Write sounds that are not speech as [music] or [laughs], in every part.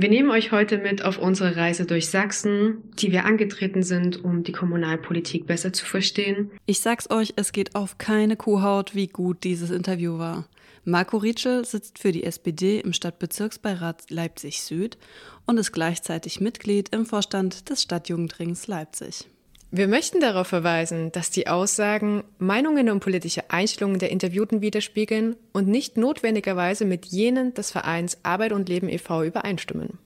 Wir nehmen euch heute mit auf unsere Reise durch Sachsen, die wir angetreten sind, um die Kommunalpolitik besser zu verstehen. Ich sag's euch, es geht auf keine Kuhhaut, wie gut dieses Interview war. Marco Rietsche sitzt für die SPD im Stadtbezirksbeirat Leipzig Süd und ist gleichzeitig Mitglied im Vorstand des Stadtjugendrings Leipzig. Wir möchten darauf verweisen, dass die Aussagen Meinungen und politische Einstellungen der Interviewten widerspiegeln und nicht notwendigerweise mit jenen des Vereins Arbeit und Leben e.V. übereinstimmen.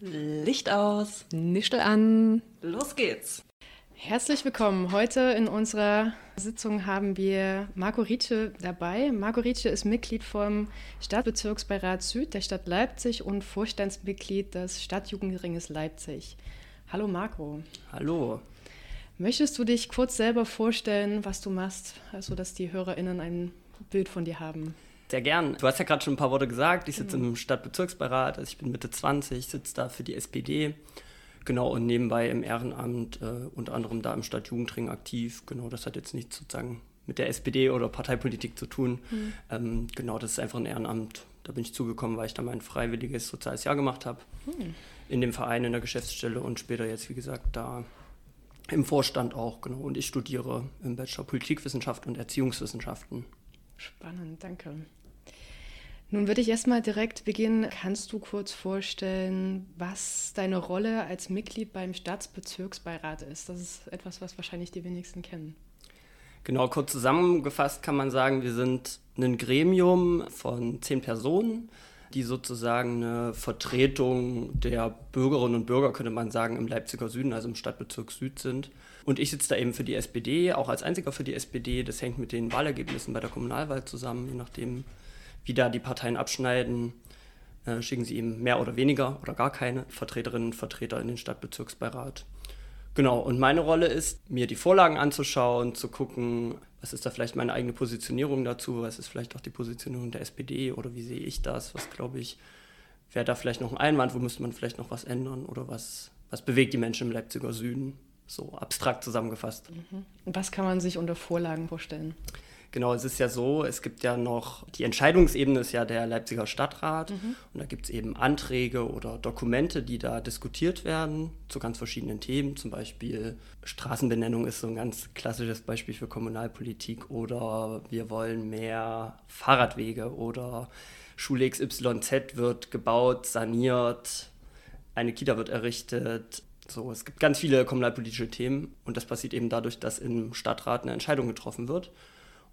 Licht aus. Nischel an. Los geht's. Herzlich willkommen. Heute in unserer Sitzung haben wir Marco Rietsche dabei. Marco Rietsche ist Mitglied vom Stadtbezirksbeirat Süd der Stadt Leipzig und Vorstandsmitglied des Stadtjugendringes Leipzig. Hallo Marco. Hallo. Möchtest du dich kurz selber vorstellen, was du machst, also dass die HörerInnen ein Bild von dir haben? Sehr gern. Du hast ja gerade schon ein paar Worte gesagt. Ich sitze mhm. im Stadtbezirksbeirat, also ich bin Mitte 20, sitze da für die SPD. Genau, und nebenbei im Ehrenamt, äh, unter anderem da im Stadtjugendring aktiv. Genau, das hat jetzt nichts sozusagen mit der SPD oder Parteipolitik zu tun. Mhm. Ähm, genau, das ist einfach ein Ehrenamt. Da bin ich zugekommen, weil ich da mein freiwilliges soziales Jahr gemacht habe. Mhm. In dem Verein, in der Geschäftsstelle und später jetzt, wie gesagt, da im Vorstand auch, genau. Und ich studiere im Bachelor Politikwissenschaft und Erziehungswissenschaften. Spannend, danke. Nun würde ich erstmal direkt beginnen. Kannst du kurz vorstellen, was deine Rolle als Mitglied beim Staatsbezirksbeirat ist? Das ist etwas, was wahrscheinlich die wenigsten kennen. Genau, kurz zusammengefasst kann man sagen, wir sind ein Gremium von zehn Personen die sozusagen eine Vertretung der Bürgerinnen und Bürger, könnte man sagen, im Leipziger Süden, also im Stadtbezirk Süd sind. Und ich sitze da eben für die SPD, auch als einziger für die SPD. Das hängt mit den Wahlergebnissen bei der Kommunalwahl zusammen, je nachdem, wie da die Parteien abschneiden. Äh, schicken sie eben mehr oder weniger oder gar keine Vertreterinnen und Vertreter in den Stadtbezirksbeirat. Genau, und meine Rolle ist, mir die Vorlagen anzuschauen, zu gucken, was ist da vielleicht meine eigene Positionierung dazu, was ist vielleicht auch die Positionierung der SPD oder wie sehe ich das, was glaube ich, wäre da vielleicht noch ein Einwand, wo müsste man vielleicht noch was ändern oder was, was bewegt die Menschen im Leipziger Süden, so abstrakt zusammengefasst. Mhm. Was kann man sich unter Vorlagen vorstellen? Genau, es ist ja so, es gibt ja noch, die Entscheidungsebene ist ja der Leipziger Stadtrat mhm. und da gibt es eben Anträge oder Dokumente, die da diskutiert werden zu ganz verschiedenen Themen. Zum Beispiel Straßenbenennung ist so ein ganz klassisches Beispiel für Kommunalpolitik oder wir wollen mehr Fahrradwege oder Schule XYZ wird gebaut, saniert, eine Kita wird errichtet, so, es gibt ganz viele kommunalpolitische Themen und das passiert eben dadurch, dass im Stadtrat eine Entscheidung getroffen wird.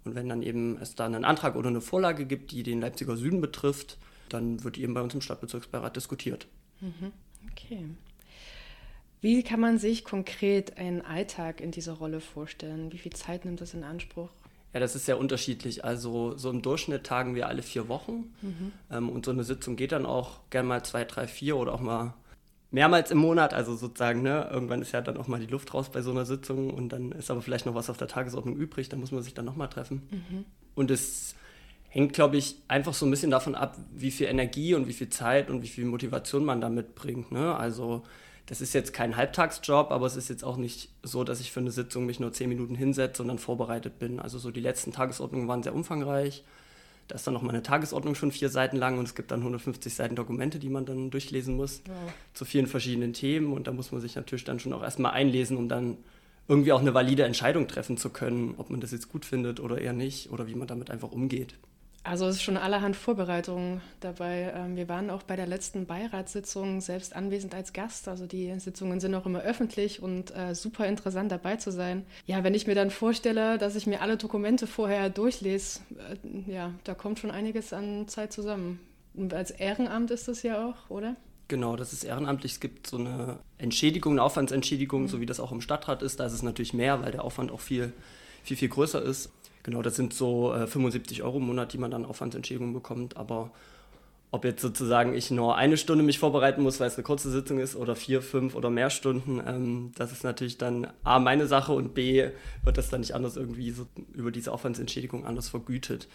Und wenn dann eben es da einen Antrag oder eine Vorlage gibt, die den Leipziger Süden betrifft, dann wird die eben bei uns im Stadtbezirksbeirat diskutiert. Mhm. Okay. Wie kann man sich konkret einen Alltag in dieser Rolle vorstellen? Wie viel Zeit nimmt das in Anspruch? Ja, das ist sehr unterschiedlich. Also so im Durchschnitt tagen wir alle vier Wochen. Mhm. Ähm, und so eine Sitzung geht dann auch gerne mal zwei, drei, vier oder auch mal mehrmals im Monat, also sozusagen, ne, irgendwann ist ja dann auch mal die Luft raus bei so einer Sitzung und dann ist aber vielleicht noch was auf der Tagesordnung übrig, dann muss man sich dann nochmal treffen. Mhm. Und es hängt, glaube ich, einfach so ein bisschen davon ab, wie viel Energie und wie viel Zeit und wie viel Motivation man da mitbringt. Ne? Also das ist jetzt kein Halbtagsjob, aber es ist jetzt auch nicht so, dass ich für eine Sitzung mich nur zehn Minuten hinsetze und dann vorbereitet bin. Also so die letzten Tagesordnungen waren sehr umfangreich. Da ist dann noch mal eine Tagesordnung schon vier Seiten lang und es gibt dann 150 Seiten Dokumente, die man dann durchlesen muss wow. zu vielen verschiedenen Themen. Und da muss man sich natürlich dann schon auch erstmal einlesen, um dann irgendwie auch eine valide Entscheidung treffen zu können, ob man das jetzt gut findet oder eher nicht oder wie man damit einfach umgeht. Also es ist schon allerhand Vorbereitungen dabei. Ähm, wir waren auch bei der letzten Beiratssitzung selbst anwesend als Gast. Also die Sitzungen sind auch immer öffentlich und äh, super interessant dabei zu sein. Ja, wenn ich mir dann vorstelle, dass ich mir alle Dokumente vorher durchlese, äh, ja, da kommt schon einiges an Zeit zusammen. Und als Ehrenamt ist das ja auch, oder? Genau, das ist ehrenamtlich. Es gibt so eine Entschädigung, eine Aufwandsentschädigung, mhm. so wie das auch im Stadtrat ist. Da ist es natürlich mehr, weil der Aufwand auch viel, viel, viel größer ist. Genau, das sind so äh, 75 Euro im Monat, die man dann Aufwandsentschädigung bekommt. Aber ob jetzt sozusagen ich nur eine Stunde mich vorbereiten muss, weil es eine kurze Sitzung ist, oder vier, fünf oder mehr Stunden, ähm, das ist natürlich dann A, meine Sache und B, wird das dann nicht anders irgendwie so über diese Aufwandsentschädigung anders vergütet.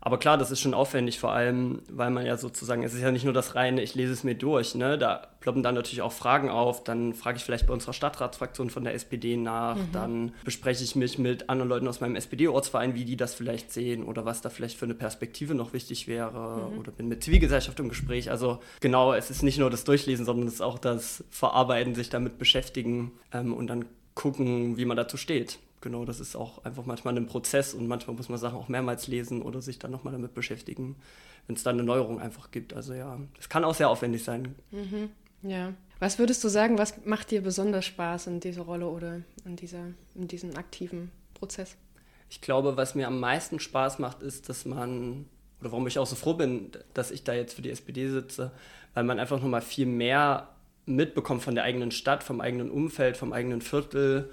Aber klar, das ist schon aufwendig, vor allem, weil man ja sozusagen, es ist ja nicht nur das reine, ich lese es mir durch, ne? Da ploppen dann natürlich auch Fragen auf. Dann frage ich vielleicht bei unserer Stadtratsfraktion von der SPD nach. Mhm. Dann bespreche ich mich mit anderen Leuten aus meinem SPD-Ortsverein, wie die das vielleicht sehen oder was da vielleicht für eine Perspektive noch wichtig wäre. Mhm. Oder bin mit Zivilgesellschaft im Gespräch. Also genau, es ist nicht nur das Durchlesen, sondern es ist auch das Verarbeiten, sich damit beschäftigen ähm, und dann gucken, wie man dazu steht genau, das ist auch einfach manchmal ein Prozess und manchmal muss man Sachen auch mehrmals lesen oder sich dann nochmal damit beschäftigen, wenn es dann eine Neuerung einfach gibt. Also ja, es kann auch sehr aufwendig sein. Mhm. Ja. Was würdest du sagen, was macht dir besonders Spaß in dieser Rolle oder in, dieser, in diesem aktiven Prozess? Ich glaube, was mir am meisten Spaß macht, ist, dass man, oder warum ich auch so froh bin, dass ich da jetzt für die SPD sitze, weil man einfach nochmal viel mehr mitbekommt von der eigenen Stadt, vom eigenen Umfeld, vom eigenen Viertel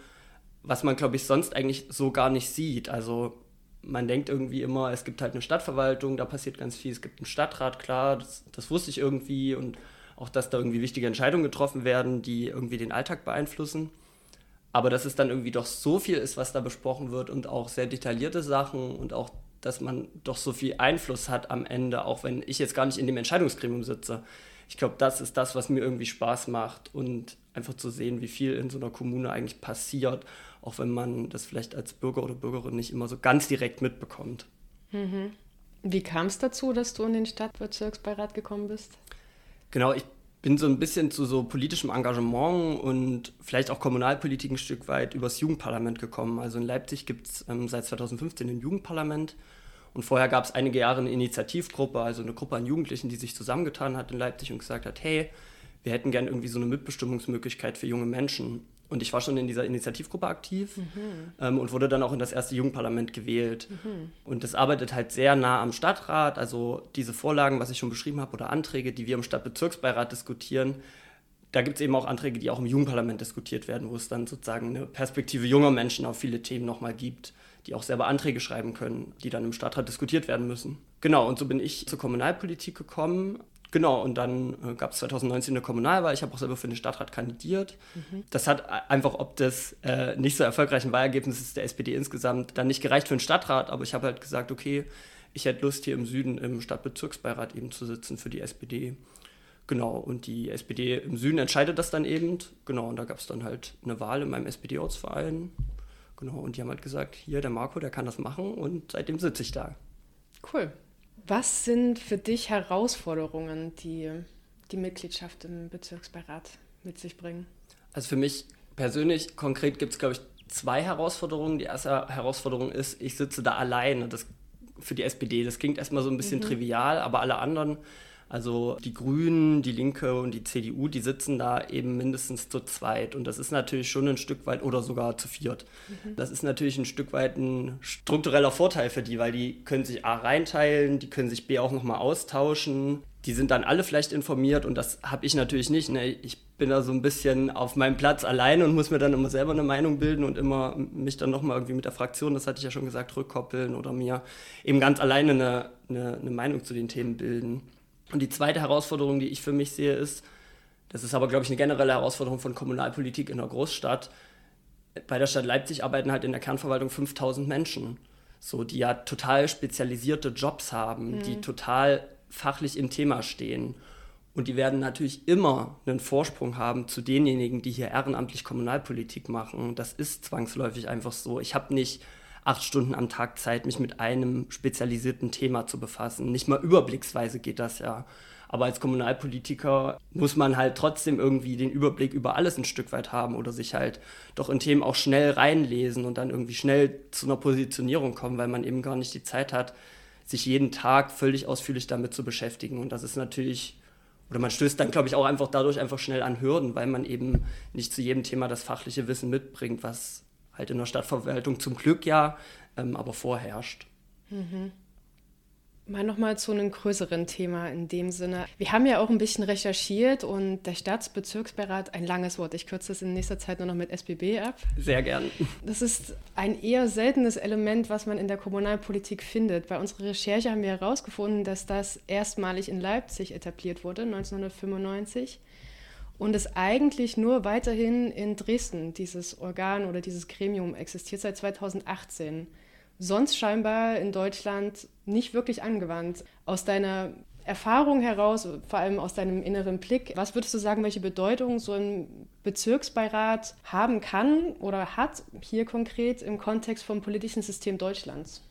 was man, glaube ich, sonst eigentlich so gar nicht sieht. Also man denkt irgendwie immer, es gibt halt eine Stadtverwaltung, da passiert ganz viel, es gibt einen Stadtrat, klar, das, das wusste ich irgendwie und auch, dass da irgendwie wichtige Entscheidungen getroffen werden, die irgendwie den Alltag beeinflussen. Aber dass es dann irgendwie doch so viel ist, was da besprochen wird und auch sehr detaillierte Sachen und auch, dass man doch so viel Einfluss hat am Ende, auch wenn ich jetzt gar nicht in dem Entscheidungsgremium sitze. Ich glaube, das ist das, was mir irgendwie Spaß macht und einfach zu sehen, wie viel in so einer Kommune eigentlich passiert auch wenn man das vielleicht als Bürger oder Bürgerin nicht immer so ganz direkt mitbekommt. Mhm. Wie kam es dazu, dass du in den Stadtbezirksbeirat gekommen bist? Genau, ich bin so ein bisschen zu so politischem Engagement und vielleicht auch Kommunalpolitik ein Stück weit übers Jugendparlament gekommen. Also in Leipzig gibt es ähm, seit 2015 ein Jugendparlament und vorher gab es einige Jahre eine Initiativgruppe, also eine Gruppe an Jugendlichen, die sich zusammengetan hat in Leipzig und gesagt hat, hey, wir hätten gern irgendwie so eine Mitbestimmungsmöglichkeit für junge Menschen. Und ich war schon in dieser Initiativgruppe aktiv mhm. ähm, und wurde dann auch in das erste Jugendparlament gewählt. Mhm. Und das arbeitet halt sehr nah am Stadtrat. Also diese Vorlagen, was ich schon beschrieben habe, oder Anträge, die wir im Stadtbezirksbeirat diskutieren, da gibt es eben auch Anträge, die auch im Jugendparlament diskutiert werden, wo es dann sozusagen eine Perspektive junger Menschen auf viele Themen nochmal gibt, die auch selber Anträge schreiben können, die dann im Stadtrat diskutiert werden müssen. Genau, und so bin ich zur Kommunalpolitik gekommen Genau, und dann äh, gab es 2019 eine Kommunalwahl. Ich habe auch selber für den Stadtrat kandidiert. Mhm. Das hat einfach ob des äh, nicht so erfolgreichen Wahlergebnisses der SPD insgesamt dann nicht gereicht für den Stadtrat, aber ich habe halt gesagt, okay, ich hätte Lust, hier im Süden im Stadtbezirksbeirat eben zu sitzen für die SPD. Genau, und die SPD im Süden entscheidet das dann eben. Genau, und da gab es dann halt eine Wahl in meinem SPD-Ortsverein. Genau, und die haben halt gesagt, hier, der Marco, der kann das machen und seitdem sitze ich da. Cool. Was sind für dich Herausforderungen, die die Mitgliedschaft im Bezirksbeirat mit sich bringen? Also für mich persönlich konkret gibt es, glaube ich, zwei Herausforderungen. Die erste Herausforderung ist, ich sitze da alleine. Das für die SPD. Das klingt erstmal so ein bisschen mhm. trivial, aber alle anderen also die Grünen, die Linke und die CDU, die sitzen da eben mindestens zu zweit. Und das ist natürlich schon ein Stück weit oder sogar zu viert. Mhm. Das ist natürlich ein Stück weit ein struktureller Vorteil für die, weil die können sich A reinteilen, die können sich B auch nochmal austauschen. Die sind dann alle vielleicht informiert und das habe ich natürlich nicht. Ne? Ich bin da so ein bisschen auf meinem Platz alleine und muss mir dann immer selber eine Meinung bilden und immer mich dann nochmal irgendwie mit der Fraktion, das hatte ich ja schon gesagt, rückkoppeln oder mir eben ganz alleine eine, eine, eine Meinung zu den Themen bilden. Und die zweite Herausforderung, die ich für mich sehe, ist, das ist aber, glaube ich, eine generelle Herausforderung von Kommunalpolitik in einer Großstadt. Bei der Stadt Leipzig arbeiten halt in der Kernverwaltung 5000 Menschen, so, die ja total spezialisierte Jobs haben, mhm. die total fachlich im Thema stehen. Und die werden natürlich immer einen Vorsprung haben zu denjenigen, die hier ehrenamtlich Kommunalpolitik machen. Das ist zwangsläufig einfach so. Ich habe nicht acht Stunden am Tag Zeit, mich mit einem spezialisierten Thema zu befassen. Nicht mal überblicksweise geht das ja. Aber als Kommunalpolitiker muss man halt trotzdem irgendwie den Überblick über alles ein Stück weit haben oder sich halt doch in Themen auch schnell reinlesen und dann irgendwie schnell zu einer Positionierung kommen, weil man eben gar nicht die Zeit hat, sich jeden Tag völlig ausführlich damit zu beschäftigen. Und das ist natürlich, oder man stößt dann, glaube ich, auch einfach dadurch einfach schnell an Hürden, weil man eben nicht zu jedem Thema das fachliche Wissen mitbringt, was halt in der Stadtverwaltung zum Glück ja, ähm, aber vorherrscht. Mhm. Mal nochmal zu einem größeren Thema in dem Sinne. Wir haben ja auch ein bisschen recherchiert und der Staatsbezirksbeirat, ein langes Wort, ich kürze das in nächster Zeit nur noch mit SBB ab. Sehr gern. Das ist ein eher seltenes Element, was man in der Kommunalpolitik findet. Bei unserer Recherche haben wir herausgefunden, dass das erstmalig in Leipzig etabliert wurde, 1995. Und es eigentlich nur weiterhin in Dresden, dieses Organ oder dieses Gremium existiert seit 2018 sonst scheinbar in Deutschland nicht wirklich angewandt. Aus deiner Erfahrung heraus, vor allem aus deinem inneren Blick, was würdest du sagen, welche Bedeutung so ein Bezirksbeirat haben kann oder hat hier konkret im Kontext vom politischen System Deutschlands?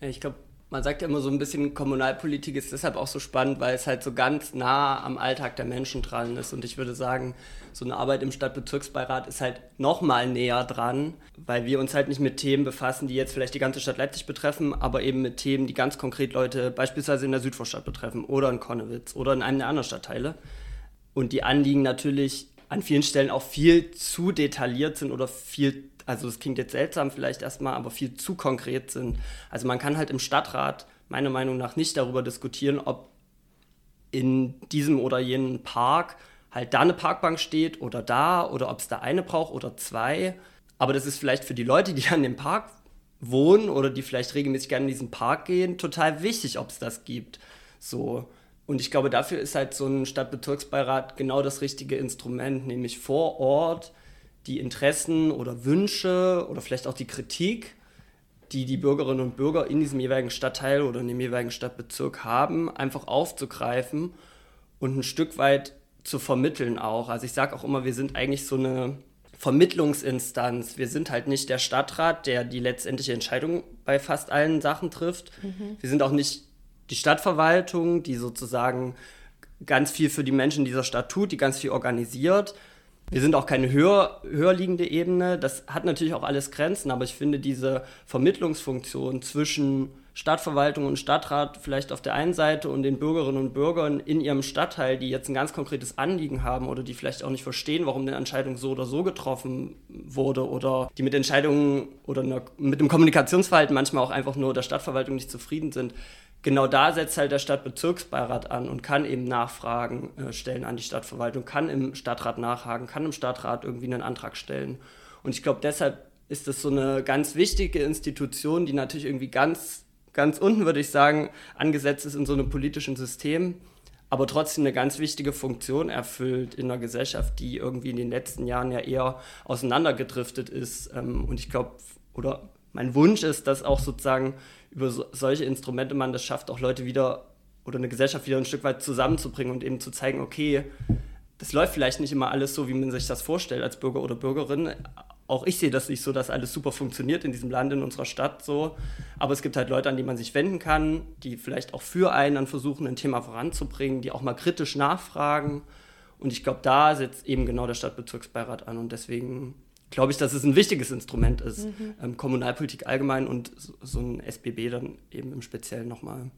Ich glaube, man sagt ja immer so ein bisschen, Kommunalpolitik ist deshalb auch so spannend, weil es halt so ganz nah am Alltag der Menschen dran ist. Und ich würde sagen, so eine Arbeit im Stadtbezirksbeirat ist halt noch mal näher dran, weil wir uns halt nicht mit Themen befassen, die jetzt vielleicht die ganze Stadt Leipzig betreffen, aber eben mit Themen, die ganz konkret Leute beispielsweise in der Südvorstadt betreffen oder in Konnewitz oder in einem der anderen Stadtteile. Und die Anliegen natürlich an vielen Stellen auch viel zu detailliert sind oder viel also das klingt jetzt seltsam vielleicht erstmal, aber viel zu konkret sind. Also man kann halt im Stadtrat meiner Meinung nach nicht darüber diskutieren, ob in diesem oder jenen Park halt da eine Parkbank steht oder da oder ob es da eine braucht oder zwei. Aber das ist vielleicht für die Leute, die [laughs] an dem Park wohnen oder die vielleicht regelmäßig gerne in diesen Park gehen, total wichtig, ob es das gibt. So. Und ich glaube, dafür ist halt so ein Stadtbezirksbeirat genau das richtige Instrument, nämlich vor Ort die Interessen oder Wünsche oder vielleicht auch die Kritik, die die Bürgerinnen und Bürger in diesem jeweiligen Stadtteil oder in dem jeweiligen Stadtbezirk haben, einfach aufzugreifen und ein Stück weit zu vermitteln auch. Also ich sage auch immer, wir sind eigentlich so eine Vermittlungsinstanz. Wir sind halt nicht der Stadtrat, der die letztendliche Entscheidung bei fast allen Sachen trifft. Mhm. Wir sind auch nicht die Stadtverwaltung, die sozusagen ganz viel für die Menschen dieser Stadt tut, die ganz viel organisiert, wir sind auch keine höher, höher liegende Ebene. Das hat natürlich auch alles Grenzen, aber ich finde diese Vermittlungsfunktion zwischen Stadtverwaltung und Stadtrat vielleicht auf der einen Seite und den Bürgerinnen und Bürgern in ihrem Stadtteil, die jetzt ein ganz konkretes Anliegen haben oder die vielleicht auch nicht verstehen, warum eine Entscheidung so oder so getroffen wurde oder die mit Entscheidungen oder mit dem Kommunikationsverhalten manchmal auch einfach nur der Stadtverwaltung nicht zufrieden sind, genau da setzt halt der Stadtbezirksbeirat an und kann eben Nachfragen äh, stellen an die Stadtverwaltung, kann im Stadtrat nachhaken, kann im Stadtrat irgendwie einen Antrag stellen. Und ich glaube, deshalb ist das so eine ganz wichtige Institution, die natürlich irgendwie ganz, ganz unten, würde ich sagen, angesetzt ist in so einem politischen System, aber trotzdem eine ganz wichtige Funktion erfüllt in einer Gesellschaft, die irgendwie in den letzten Jahren ja eher auseinandergedriftet ist. Ähm, und ich glaube, oder mein Wunsch ist, dass auch sozusagen über so, solche Instrumente man das schafft, auch Leute wieder oder eine Gesellschaft wieder ein Stück weit zusammenzubringen und eben zu zeigen, okay, das läuft vielleicht nicht immer alles so, wie man sich das vorstellt als Bürger oder Bürgerin. Auch ich sehe das nicht so, dass alles super funktioniert in diesem Land, in unserer Stadt so. Aber es gibt halt Leute, an die man sich wenden kann, die vielleicht auch für einen dann versuchen, ein Thema voranzubringen, die auch mal kritisch nachfragen. Und ich glaube, da setzt eben genau der Stadtbezirksbeirat an. Und deswegen glaube ich, dass es ein wichtiges Instrument ist. Mhm. Ähm, Kommunalpolitik allgemein und so, so, ein SBB dann eben im Speziellen nochmal.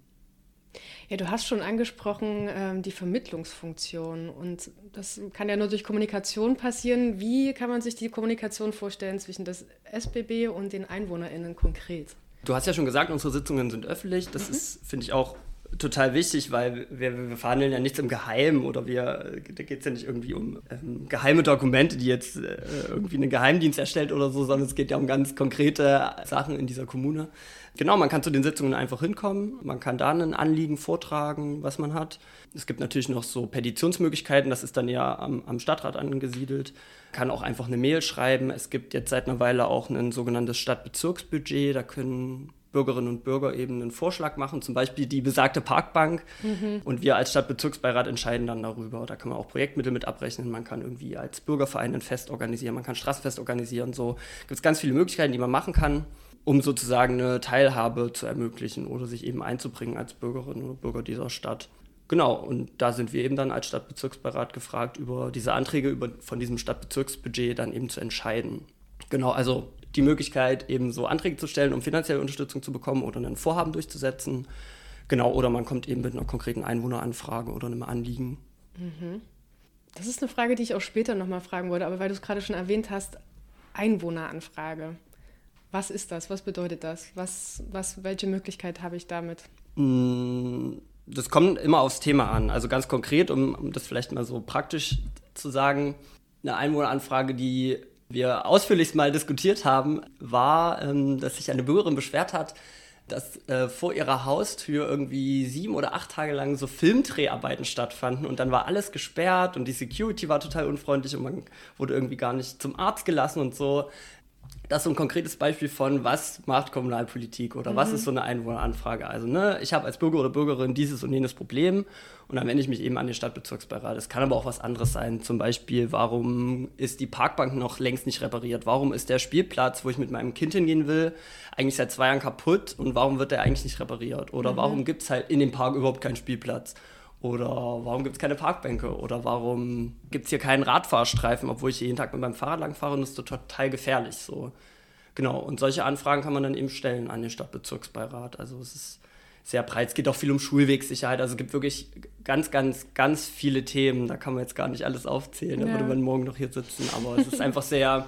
Ja, du hast schon angesprochen ähm, die Vermittlungsfunktion und das kann ja nur durch Kommunikation passieren. Wie kann man sich die Kommunikation vorstellen zwischen das SBB und den EinwohnerInnen konkret? Du hast ja schon gesagt, unsere Sitzungen sind öffentlich. Das mhm. ist, finde ich, auch total wichtig, weil wir, wir verhandeln ja nichts im Geheimen oder wir, da geht es ja nicht irgendwie um ähm, geheime Dokumente, die jetzt äh, irgendwie ein Geheimdienst erstellt oder so, sondern es geht ja um ganz konkrete Sachen in dieser Kommune. Genau, man kann zu den Sitzungen einfach hinkommen, man kann da ein Anliegen vortragen, was man hat. Es gibt natürlich noch so Petitionsmöglichkeiten, das ist dann ja am, am Stadtrat angesiedelt. Kann auch einfach eine Mail schreiben. Es gibt jetzt seit einer Weile auch ein sogenanntes Stadtbezirksbudget, da können Bürgerinnen und Bürger eben einen Vorschlag machen, zum Beispiel die besagte Parkbank. Mhm. Und wir als Stadtbezirksbeirat entscheiden dann darüber. Da kann man auch Projektmittel mit abrechnen. Man kann irgendwie als Bürgerverein ein Fest organisieren, man kann Straßenfest organisieren. So gibt es ganz viele Möglichkeiten, die man machen kann, um sozusagen eine Teilhabe zu ermöglichen oder sich eben einzubringen als Bürgerinnen oder Bürger dieser Stadt. Genau, und da sind wir eben dann als Stadtbezirksbeirat gefragt, über diese Anträge über, von diesem Stadtbezirksbudget dann eben zu entscheiden. Genau, also die Möglichkeit, eben so Anträge zu stellen, um finanzielle Unterstützung zu bekommen oder ein Vorhaben durchzusetzen. Genau, oder man kommt eben mit einer konkreten Einwohneranfrage oder einem Anliegen. Mhm. Das ist eine Frage, die ich auch später nochmal fragen wollte, aber weil du es gerade schon erwähnt hast, Einwohneranfrage. Was ist das? Was bedeutet das? Was, was, welche Möglichkeit habe ich damit? Mm, das kommt immer aufs Thema an. Also ganz konkret, um, um das vielleicht mal so praktisch zu sagen, eine Einwohneranfrage, die wir ausführlichst mal diskutiert haben, war, ähm, dass sich eine Bürgerin beschwert hat, dass äh, vor ihrer Haustür irgendwie sieben oder acht Tage lang so Filmdreharbeiten stattfanden und dann war alles gesperrt und die Security war total unfreundlich und man wurde irgendwie gar nicht zum Arzt gelassen und so das ist so ein konkretes Beispiel von, was macht Kommunalpolitik oder mhm. was ist so eine Einwohneranfrage. Also, ne, ich habe als Bürger oder Bürgerin dieses und jenes Problem und dann wende ich mich eben an den Stadtbezirksbeirat. Es kann aber auch was anderes sein. Zum Beispiel, warum ist die Parkbank noch längst nicht repariert? Warum ist der Spielplatz, wo ich mit meinem Kind hingehen will, eigentlich seit zwei Jahren kaputt und warum wird der eigentlich nicht repariert? Oder mhm. warum gibt es halt in dem Park überhaupt keinen Spielplatz? Oder warum gibt es keine Parkbänke? Oder warum gibt es hier keinen Radfahrstreifen, obwohl ich jeden Tag mit meinem Fahrrad langfahre und das ist total gefährlich. So. Genau, und solche Anfragen kann man dann eben stellen an den Stadtbezirksbeirat. Also es ist sehr breit. Es geht auch viel um Schulwegsicherheit. Also es gibt wirklich ganz, ganz, ganz viele Themen. Da kann man jetzt gar nicht alles aufzählen. Da würde man morgen noch hier sitzen. Aber es ist einfach sehr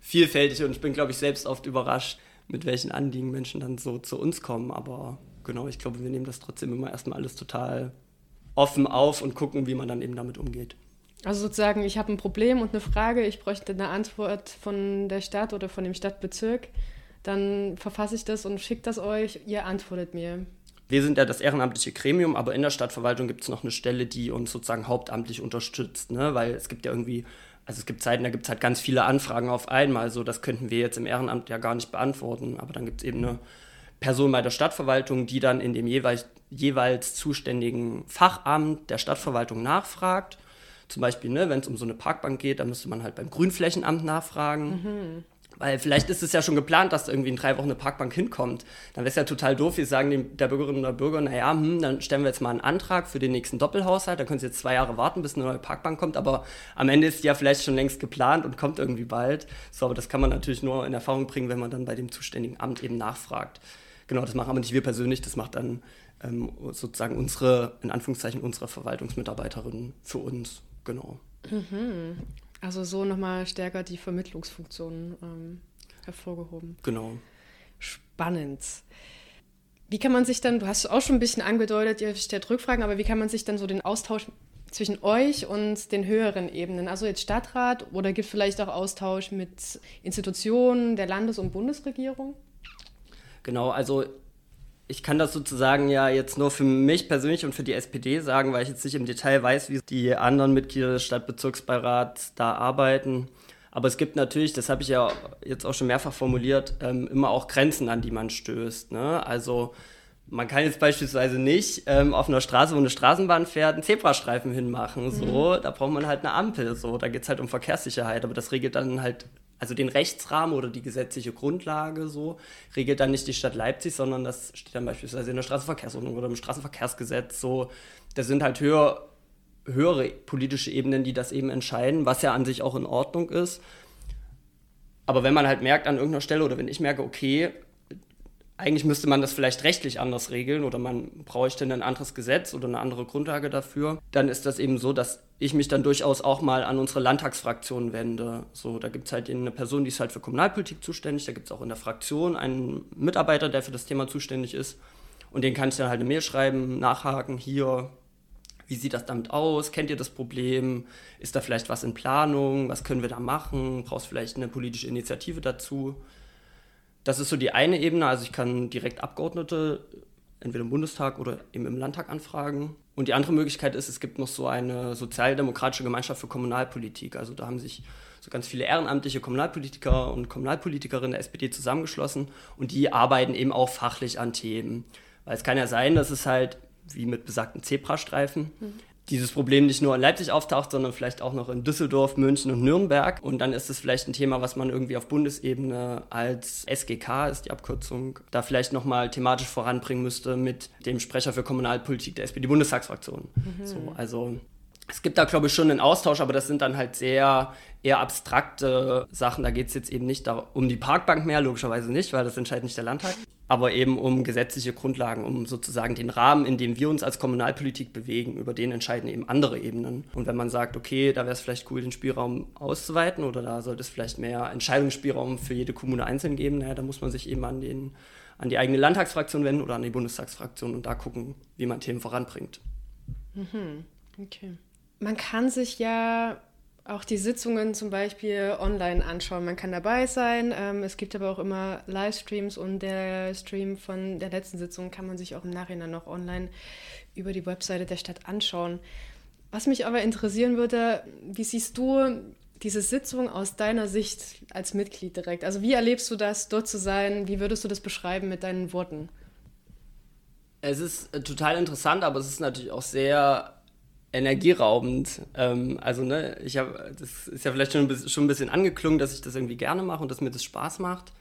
vielfältig und ich bin, glaube ich, selbst oft überrascht, mit welchen Anliegen Menschen dann so zu uns kommen. Aber genau, ich glaube, wir nehmen das trotzdem immer erstmal alles total offen auf und gucken, wie man dann eben damit umgeht. Also sozusagen, ich habe ein Problem und eine Frage, ich bräuchte eine Antwort von der Stadt oder von dem Stadtbezirk, dann verfasse ich das und schicke das euch, ihr antwortet mir. Wir sind ja das ehrenamtliche Gremium, aber in der Stadtverwaltung gibt es noch eine Stelle, die uns sozusagen hauptamtlich unterstützt, ne? weil es gibt ja irgendwie, also es gibt Zeiten, da gibt es halt ganz viele Anfragen auf einmal, so das könnten wir jetzt im Ehrenamt ja gar nicht beantworten, aber dann gibt es eben eine Person bei der Stadtverwaltung, die dann in dem jeweils, jeweils zuständigen Fachamt der Stadtverwaltung nachfragt. Zum Beispiel, ne, wenn es um so eine Parkbank geht, dann müsste man halt beim Grünflächenamt nachfragen. Mhm. Weil vielleicht ist es ja schon geplant, dass irgendwie in drei Wochen eine Parkbank hinkommt. Dann wäre es ja total doof. Wir sagen dem, der Bürgerin oder Bürger, naja, hm, dann stellen wir jetzt mal einen Antrag für den nächsten Doppelhaushalt. Da können Sie jetzt zwei Jahre warten, bis eine neue Parkbank kommt. Aber am Ende ist die ja vielleicht schon längst geplant und kommt irgendwie bald. So, aber das kann man natürlich nur in Erfahrung bringen, wenn man dann bei dem zuständigen Amt eben nachfragt. Genau, das machen aber nicht wir persönlich, das macht dann ähm, sozusagen unsere, in Anführungszeichen, unsere Verwaltungsmitarbeiterinnen für uns. Genau. Mhm. Also so nochmal stärker die Vermittlungsfunktion ähm, hervorgehoben. Genau. Spannend. Wie kann man sich dann, du hast auch schon ein bisschen angedeutet, ihr stellt Rückfragen, aber wie kann man sich dann so den Austausch zwischen euch und den höheren Ebenen, also jetzt Stadtrat oder gibt es vielleicht auch Austausch mit Institutionen der Landes- und Bundesregierung? Genau, also ich kann das sozusagen ja jetzt nur für mich persönlich und für die SPD sagen, weil ich jetzt nicht im Detail weiß, wie die anderen Mitglieder des Stadtbezirksbeirats da arbeiten. Aber es gibt natürlich, das habe ich ja jetzt auch schon mehrfach formuliert, ähm, immer auch Grenzen, an die man stößt. Ne? Also man kann jetzt beispielsweise nicht ähm, auf einer Straße, wo eine Straßenbahn fährt, einen Zebrastreifen hinmachen. So, mhm. da braucht man halt eine Ampel. So, da geht es halt um Verkehrssicherheit, aber das regelt dann halt also den Rechtsrahmen oder die gesetzliche Grundlage so, regelt dann nicht die Stadt Leipzig, sondern das steht dann beispielsweise in der Straßenverkehrsordnung oder im Straßenverkehrsgesetz so. Das sind halt höher, höhere politische Ebenen, die das eben entscheiden, was ja an sich auch in Ordnung ist. Aber wenn man halt merkt an irgendeiner Stelle oder wenn ich merke, okay, eigentlich müsste man das vielleicht rechtlich anders regeln oder man bräuchte ein anderes Gesetz oder eine andere Grundlage dafür, dann ist das eben so, dass ich mich dann durchaus auch mal an unsere Landtagsfraktion wende. So, da gibt es halt eine Person, die ist halt für Kommunalpolitik zuständig, da gibt es auch in der Fraktion einen Mitarbeiter, der für das Thema zuständig ist. Und den kann ich dann halt eine Mail schreiben, nachhaken, hier, wie sieht das damit aus? Kennt ihr das Problem? Ist da vielleicht was in Planung? Was können wir da machen? Brauchst vielleicht eine politische Initiative dazu? Das ist so die eine Ebene. Also ich kann direkt Abgeordnete entweder im Bundestag oder eben im Landtag anfragen. Und die andere Möglichkeit ist, es gibt noch so eine sozialdemokratische Gemeinschaft für Kommunalpolitik. Also da haben sich so ganz viele ehrenamtliche Kommunalpolitiker und Kommunalpolitikerinnen der SPD zusammengeschlossen und die arbeiten eben auch fachlich an Themen. Weil es kann ja sein, dass es halt, wie mit besagten Zebrastreifen, mhm dieses Problem nicht nur in Leipzig auftaucht, sondern vielleicht auch noch in Düsseldorf, München und Nürnberg. Und dann ist es vielleicht ein Thema, was man irgendwie auf Bundesebene als SGK ist die Abkürzung, da vielleicht nochmal thematisch voranbringen müsste mit dem Sprecher für Kommunalpolitik der SPD-Bundestagsfraktion. Mhm. So, also es gibt da, glaube ich, schon einen Austausch, aber das sind dann halt sehr eher abstrakte Sachen. Da geht es jetzt eben nicht um die Parkbank mehr, logischerweise nicht, weil das entscheidet nicht der Landtag, aber eben um gesetzliche Grundlagen, um sozusagen den Rahmen, in dem wir uns als Kommunalpolitik bewegen, über den entscheiden eben andere Ebenen. Und wenn man sagt, okay, da wäre es vielleicht cool, den Spielraum auszuweiten oder da sollte es vielleicht mehr Entscheidungsspielraum für jede Kommune einzeln geben, naja, da muss man sich eben an den an die eigene Landtagsfraktion wenden oder an die Bundestagsfraktion und da gucken, wie man Themen voranbringt. Mhm. Okay. Man kann sich ja auch die Sitzungen zum Beispiel online anschauen. Man kann dabei sein. Ähm, es gibt aber auch immer Livestreams und der Stream von der letzten Sitzung kann man sich auch im Nachhinein noch online über die Webseite der Stadt anschauen. Was mich aber interessieren würde, wie siehst du diese Sitzung aus deiner Sicht als Mitglied direkt? Also wie erlebst du das, dort zu sein? Wie würdest du das beschreiben mit deinen Worten? Es ist äh, total interessant, aber es ist natürlich auch sehr energieraubend. Ähm, also, ne, ich habe, das ist ja vielleicht schon schon ein bisschen angeklungen, dass ich das irgendwie gerne mache und dass mir das Spaß macht.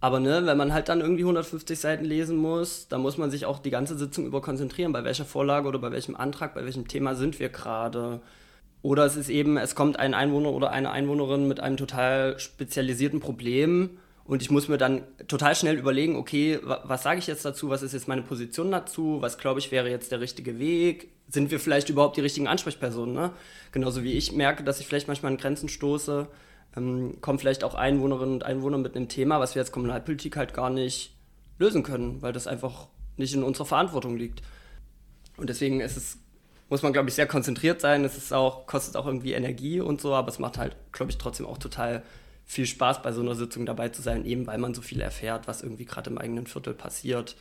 Aber ne, wenn man halt dann irgendwie 150 Seiten lesen muss, dann muss man sich auch die ganze Sitzung über konzentrieren, bei welcher Vorlage oder bei welchem Antrag, bei welchem Thema sind wir gerade. Oder es ist eben, es kommt ein Einwohner oder eine Einwohnerin mit einem total spezialisierten Problem und ich muss mir dann total schnell überlegen, okay, was sage ich jetzt dazu, was ist jetzt meine Position dazu, was glaube ich wäre jetzt der richtige Weg, sind wir vielleicht überhaupt die richtigen Ansprechpersonen, ne? Genauso wie ich merke, dass ich vielleicht manchmal an Grenzen stoße, ähm, kommen vielleicht auch Einwohnerinnen und Einwohner mit einem Thema, was wir als Kommunalpolitik halt gar nicht lösen können, weil das einfach nicht in unserer Verantwortung liegt. Und deswegen ist es, muss man, glaube ich, sehr konzentriert sein. Es ist auch, kostet auch irgendwie Energie und so, aber es macht halt, glaube ich, trotzdem auch total viel Spaß, bei so einer Sitzung dabei zu sein, eben weil man so viel erfährt, was irgendwie gerade im eigenen Viertel passiert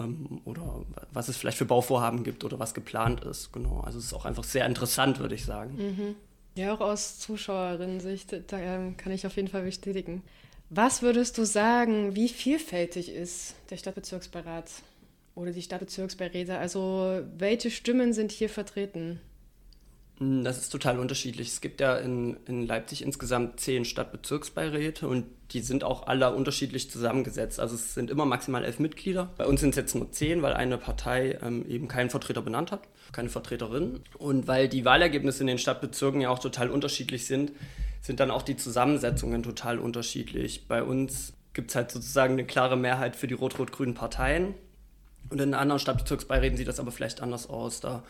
ähm, oder was es vielleicht für Bauvorhaben gibt oder was geplant ist. Genau, also es ist auch einfach sehr interessant, würde ich sagen. Mhm. Ja, auch aus Zuschauerinnen-Sicht ähm, kann ich auf jeden Fall bestätigen. Was würdest du sagen, wie vielfältig ist der Stadtbezirksbeirat oder die Stadtbezirksbeiräte? Also welche Stimmen sind hier vertreten? Hm, das ist total unterschiedlich. Es gibt ja in, in Leipzig insgesamt zehn Stadtbezirksbeiräte und die sind auch alle unterschiedlich zusammengesetzt. Also es sind immer maximal elf Mitglieder. Bei uns sind es jetzt nur zehn, weil eine Partei ähm, eben keinen Vertreter benannt hat, keine Vertreterin. Und weil die Wahlergebnisse in den Stadtbezirken ja auch total unterschiedlich sind, sind dann auch die Zusammensetzungen total unterschiedlich. Bei uns gibt es halt sozusagen eine klare Mehrheit für die rot-rot-grünen Parteien. Und in anderen Stadtbezirksbeiräten sieht das aber vielleicht anders aus. Da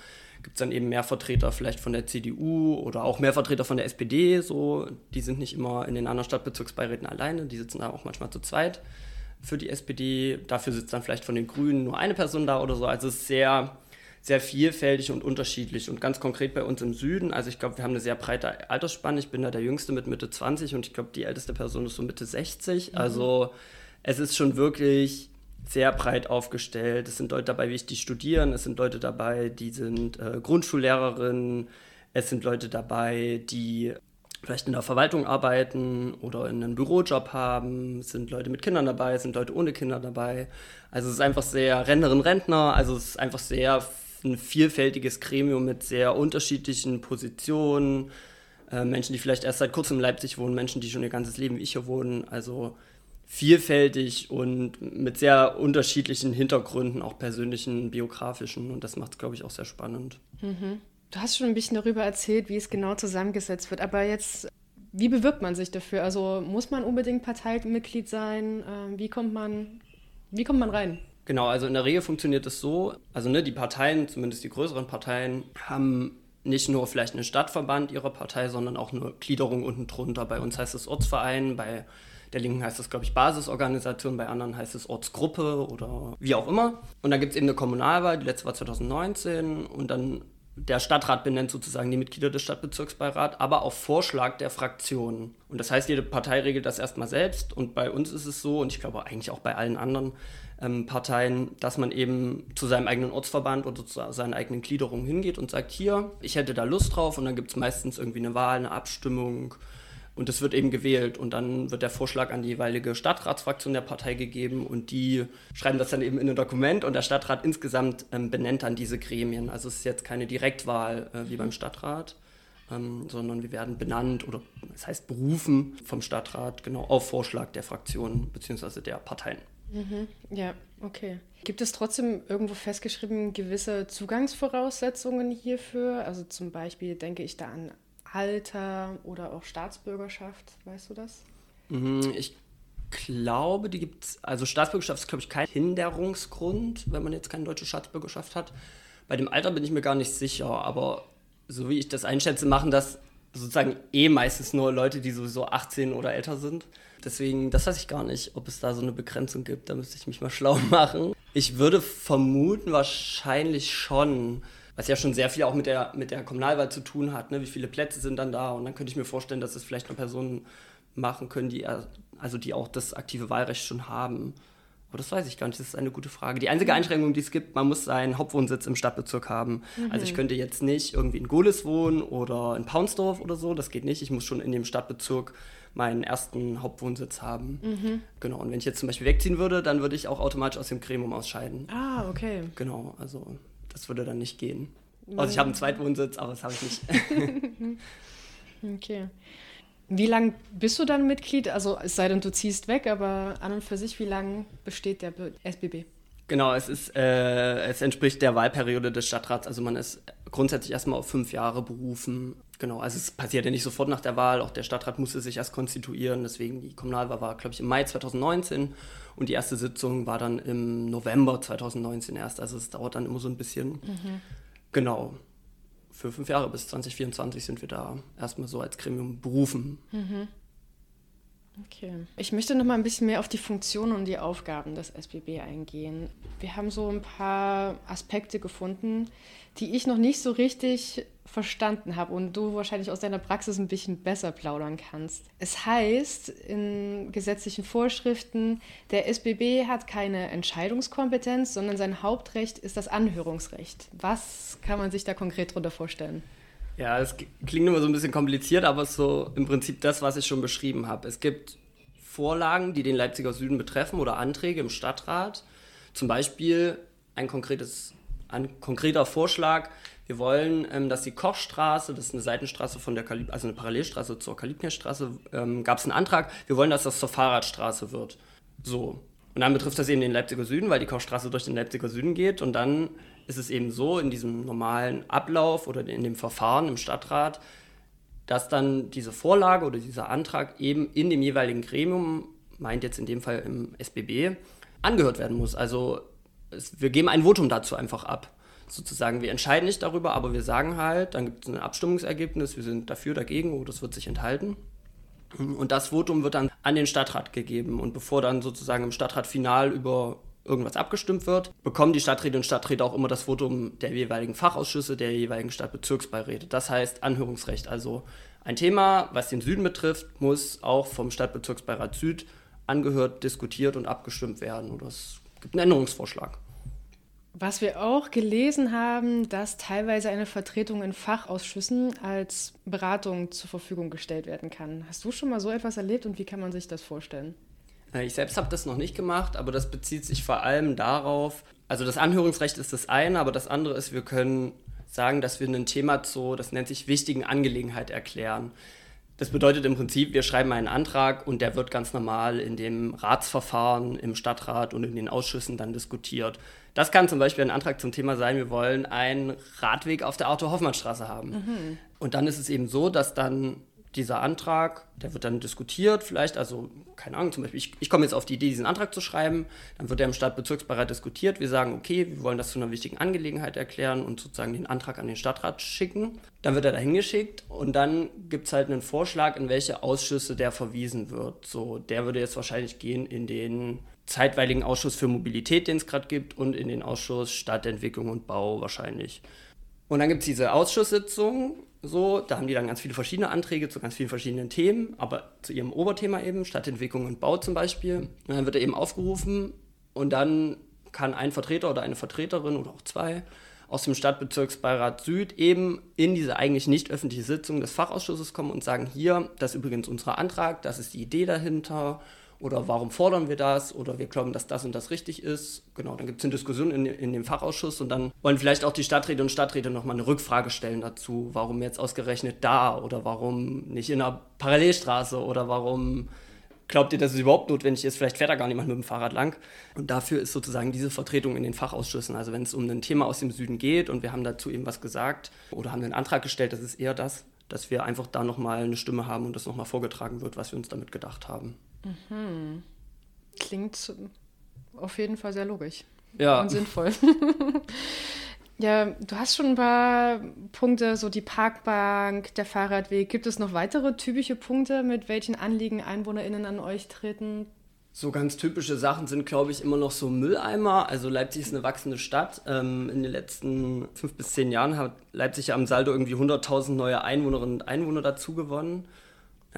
gibt es dann eben mehr Vertreter vielleicht von der CDU oder auch mehr Vertreter von der SPD. So, die sind nicht immer in den anderen Stadtbezirksbeiräten alleine, die sitzen da auch manchmal zu zweit für die SPD. Dafür sitzt dann vielleicht von den Grünen nur eine Person da oder so. Also es ist sehr, sehr vielfältig und unterschiedlich. Und ganz konkret bei uns im Süden, also ich glaube, wir haben eine sehr breite Altersspanne. Ich bin da der Jüngste mit Mitte 20 und ich glaube, die älteste Person ist so Mitte 60. Mhm. Also es ist schon wirklich sehr breit aufgestellt. Es sind Leute dabei, die studieren, es sind Leute dabei, die sind äh, Grundschullehrerinnen, es sind Leute dabei, die vielleicht in der Verwaltung arbeiten oder in einem Bürojob haben, es sind Leute mit Kindern dabei, es sind Leute ohne Kinder dabei. Also es ist einfach sehr Rentnerinnen, Rentner, also es ist einfach sehr ein vielfältiges Gremium mit sehr unterschiedlichen Positionen. Äh, Menschen, die vielleicht erst seit kurzem in Leipzig wohnen, Menschen, die schon ihr ganzes Leben wie ich hier wohnen. Also vielfältig und mit sehr unterschiedlichen Hintergründen, auch persönlichen, biografischen. Und das macht es, glaube ich, auch sehr spannend. Mhm. Du hast schon ein bisschen darüber erzählt, wie es genau zusammengesetzt wird. Aber jetzt, wie bewirbt man sich dafür? Also muss man unbedingt Parteimitglied sein? Ähm, wie kommt man, wie kommt man rein? Genau, also in der Regel funktioniert es so, also ne, die Parteien, zumindest die größeren Parteien, haben nicht nur vielleicht einen Stadtverband ihrer Partei, sondern auch eine Gliederung unten drunter. Bei uns heißt es Ortsverein, bei der Linken heißt es, glaube ich, Basisorganisation, bei anderen heißt es Ortsgruppe oder wie auch immer. Und dann gibt es eben eine Kommunalwahl, die letzte war 2019 und dann der Stadtrat benennt sozusagen die Mitglieder des Stadtbezirksbeirats, aber auf Vorschlag der Fraktionen. Und das heißt, jede Partei regelt das erstmal selbst. Und bei uns ist es so, und ich glaube eigentlich auch bei allen anderen ähm, Parteien, dass man eben zu seinem eigenen Ortsverband oder zu seinen eigenen Gliederungen hingeht und sagt, hier, ich hätte da Lust drauf. Und dann gibt es meistens irgendwie eine Wahl, eine Abstimmung und es wird eben gewählt und dann wird der Vorschlag an die jeweilige Stadtratsfraktion der Partei gegeben und die schreiben das dann eben in ein Dokument und der Stadtrat insgesamt ähm, benennt dann diese Gremien. Also es ist jetzt keine Direktwahl äh, wie beim Stadtrat, ähm, sondern wir werden benannt oder das heißt berufen vom Stadtrat genau auf Vorschlag der Fraktionen bzw. der Parteien. Mhm. Ja, okay. Gibt es trotzdem irgendwo festgeschrieben gewisse Zugangsvoraussetzungen hierfür? Also zum Beispiel denke ich da an Alter oder auch Staatsbürgerschaft, weißt du das? Mhm, ich glaube, die gibt es, also Staatsbürgerschaft ist, glaube ich, kein Hinderungsgrund, wenn man jetzt keine deutsche Staatsbürgerschaft hat. Bei dem Alter bin ich mir gar nicht sicher, aber so wie ich das einschätze, machen das sozusagen eh meistens nur Leute, die sowieso 18 oder älter sind. Deswegen, das weiß ich gar nicht, ob es da so eine Begrenzung gibt. Da müsste ich mich mal [laughs] schlau machen. Ich würde vermuten, wahrscheinlich schon, was ja schon sehr viel auch mit der, mit der Kommunalwahl zu tun hat. Ne? Wie viele Plätze sind dann da? Und dann könnte ich mir vorstellen, dass es vielleicht noch Personen machen können, die, also die auch das aktive Wahlrecht schon haben. Aber das weiß ich gar nicht, das ist eine gute Frage. Die einzige Einschränkung, die es gibt, man muss seinen Hauptwohnsitz im Stadtbezirk haben. Mhm. Also ich könnte jetzt nicht irgendwie in Gohlis wohnen oder in Paunsdorf oder so, das geht nicht. Ich muss schon in dem Stadtbezirk meinen ersten Hauptwohnsitz haben. Mhm. Genau, und wenn ich jetzt zum Beispiel wegziehen würde, dann würde ich auch automatisch aus dem Gremium ausscheiden. Ah, okay. Genau, also das würde dann nicht gehen. Also ich habe einen Zweitwohnsitz, aber das habe ich nicht. [laughs] okay. Wie lange bist du dann Mitglied? Also es sei denn, du ziehst weg, aber an und für sich, wie lange besteht der SBB? Genau, es, ist, äh, es entspricht der Wahlperiode des Stadtrats. Also man ist grundsätzlich erstmal auf fünf Jahre berufen. Genau, also es passiert ja nicht sofort nach der Wahl. Auch der Stadtrat musste sich erst konstituieren. Deswegen die Kommunalwahl war, glaube ich, im Mai 2019 und die erste Sitzung war dann im November 2019 erst. Also es dauert dann immer so ein bisschen. Mhm. Genau für fünf Jahre bis 2024 sind wir da erstmal so als Gremium berufen. Mhm. Okay. Ich möchte noch mal ein bisschen mehr auf die Funktionen und die Aufgaben des SBB eingehen. Wir haben so ein paar Aspekte gefunden, die ich noch nicht so richtig verstanden habe und du wahrscheinlich aus deiner Praxis ein bisschen besser plaudern kannst. Es heißt in gesetzlichen Vorschriften, der SBB hat keine Entscheidungskompetenz, sondern sein Hauptrecht ist das Anhörungsrecht. Was kann man sich da konkret darunter vorstellen? Ja, es klingt immer so ein bisschen kompliziert, aber es ist so im Prinzip das, was ich schon beschrieben habe. Es gibt Vorlagen, die den Leipziger Süden betreffen oder Anträge im Stadtrat. Zum Beispiel ein konkretes ein konkreter Vorschlag, wir wollen, ähm, dass die Kochstraße, das ist eine Seitenstraße von der Kalib also eine Parallelstraße zur Kalibnerstraße, ähm, gab es einen Antrag, wir wollen, dass das zur Fahrradstraße wird. So. Und dann betrifft das eben den Leipziger Süden, weil die Kochstraße durch den Leipziger Süden geht. Und dann ist es eben so, in diesem normalen Ablauf oder in dem Verfahren im Stadtrat, dass dann diese Vorlage oder dieser Antrag eben in dem jeweiligen Gremium, meint jetzt in dem Fall im SBB, angehört werden muss. Also es, wir geben ein Votum dazu einfach ab sozusagen, wir entscheiden nicht darüber, aber wir sagen halt, dann gibt es ein Abstimmungsergebnis, wir sind dafür, dagegen oder das wird sich enthalten. Und das Votum wird dann an den Stadtrat gegeben. Und bevor dann sozusagen im Stadtrat final über irgendwas abgestimmt wird, bekommen die Stadträte und Stadträte auch immer das Votum der jeweiligen Fachausschüsse, der jeweiligen Stadtbezirksbeiräte. Das heißt Anhörungsrecht. Also ein Thema, was den Süden betrifft, muss auch vom Stadtbezirksbeirat Süd angehört, diskutiert und abgestimmt werden. Oder es gibt einen Änderungsvorschlag. Was wir auch gelesen haben, dass teilweise eine Vertretung in Fachausschüssen als Beratung zur Verfügung gestellt werden kann. Hast du schon mal so etwas erlebt und wie kann man sich das vorstellen? Äh, ich selbst habe das noch nicht gemacht, aber das bezieht sich vor allem darauf, also das Anhörungsrecht ist das eine, aber das andere ist, wir können sagen, dass wir ein Thema zu, das nennt sich wichtigen Angelegenheit erklären. Das bedeutet im Prinzip, wir schreiben einen Antrag und der wird ganz normal in dem Ratsverfahren im Stadtrat und in den Ausschüssen dann diskutiert. Das kann zum Beispiel ein Antrag zum Thema sein, wir wollen einen Radweg auf der Arthur-Hoffmann-Straße haben. Mhm. Und dann ist es eben so, dass dann dieser Antrag, der wird dann diskutiert vielleicht, also keine Ahnung, zum Beispiel, ich, ich komme jetzt auf die Idee, diesen Antrag zu schreiben, dann wird er im Stadtbezirksbeirat diskutiert, wir sagen, okay, wir wollen das zu einer wichtigen Angelegenheit erklären und sozusagen den Antrag an den Stadtrat schicken. Dann wird er dahin geschickt und dann gibt es halt einen Vorschlag, in welche Ausschüsse der verwiesen wird. So, der würde jetzt wahrscheinlich gehen in den zeitweiligen Ausschuss für Mobilität, den es gerade gibt, und in den Ausschuss Stadtentwicklung und Bau wahrscheinlich. Und dann gibt es diese Ausschusssitzung, so, da haben die dann ganz viele verschiedene Anträge zu ganz vielen verschiedenen Themen, aber zu ihrem Oberthema eben, Stadtentwicklung und Bau zum Beispiel. Und dann wird er eben aufgerufen und dann kann ein Vertreter oder eine Vertreterin oder auch zwei aus dem Stadtbezirksbeirat Süd eben in diese eigentlich nicht öffentliche Sitzung des Fachausschusses kommen und sagen, hier, das ist übrigens unser Antrag, das ist die Idee dahinter oder warum fordern wir das oder wir glauben, dass das und das richtig ist. Genau, dann gibt es eine Diskussion in, in dem Fachausschuss und dann wollen vielleicht auch die Stadträte und Stadträte nochmal eine Rückfrage stellen dazu, warum jetzt ausgerechnet da oder warum nicht in einer Parallelstraße oder warum glaubt ihr, dass es überhaupt notwendig ist? Vielleicht fährt da gar niemand mit dem Fahrrad lang. Und dafür ist sozusagen diese Vertretung in den Fachausschüssen. Also wenn es um ein Thema aus dem Süden geht und wir haben dazu eben was gesagt oder haben einen Antrag gestellt, das ist eher das, dass wir einfach da nochmal eine Stimme haben und das nochmal vorgetragen wird, was wir uns damit gedacht haben. Mhm. Klingt auf jeden Fall sehr logisch ja. und sinnvoll. [laughs] Ja, du hast schon ein paar Punkte, so die Parkbank, der Fahrradweg. Gibt es noch weitere typische Punkte, mit welchen Anliegen EinwohnerInnen an euch treten? So ganz typische Sachen sind, glaube ich, immer noch so Mülleimer. Also Leipzig ist eine wachsende Stadt. Ähm, in den letzten fünf bis zehn Jahren hat Leipzig ja am Saldo irgendwie 100.000 neue Einwohnerinnen und Einwohner dazu gewonnen.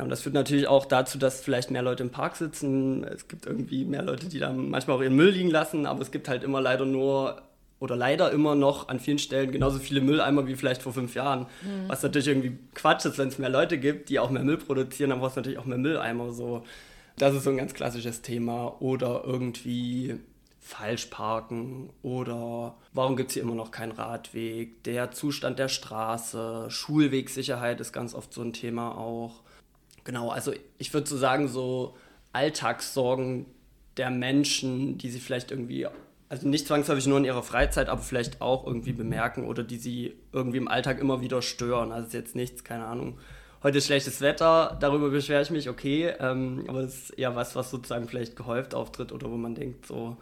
Ja, und das führt natürlich auch dazu, dass vielleicht mehr Leute im Park sitzen. Es gibt irgendwie mehr Leute, die da manchmal auch ihren Müll liegen lassen, aber es gibt halt immer leider nur oder leider immer noch an vielen Stellen genauso viele Mülleimer wie vielleicht vor fünf Jahren. Mhm. Was natürlich irgendwie Quatsch ist, wenn es mehr Leute gibt, die auch mehr Müll produzieren, dann brauchst du natürlich auch mehr Mülleimer. So. Das ist so ein ganz klassisches Thema. Oder irgendwie falsch parken oder warum gibt es hier immer noch keinen Radweg, der Zustand der Straße, Schulwegsicherheit ist ganz oft so ein Thema auch. Genau, also ich würde so sagen, so Alltagssorgen der Menschen, die sie vielleicht irgendwie also nicht zwangsläufig nur in ihrer Freizeit, aber vielleicht auch irgendwie bemerken oder die sie irgendwie im Alltag immer wieder stören. Also ist jetzt nichts, keine Ahnung. Heute ist schlechtes Wetter, darüber beschwere ich mich, okay, ähm, aber es ist eher was, was sozusagen vielleicht gehäuft auftritt oder wo man denkt, so,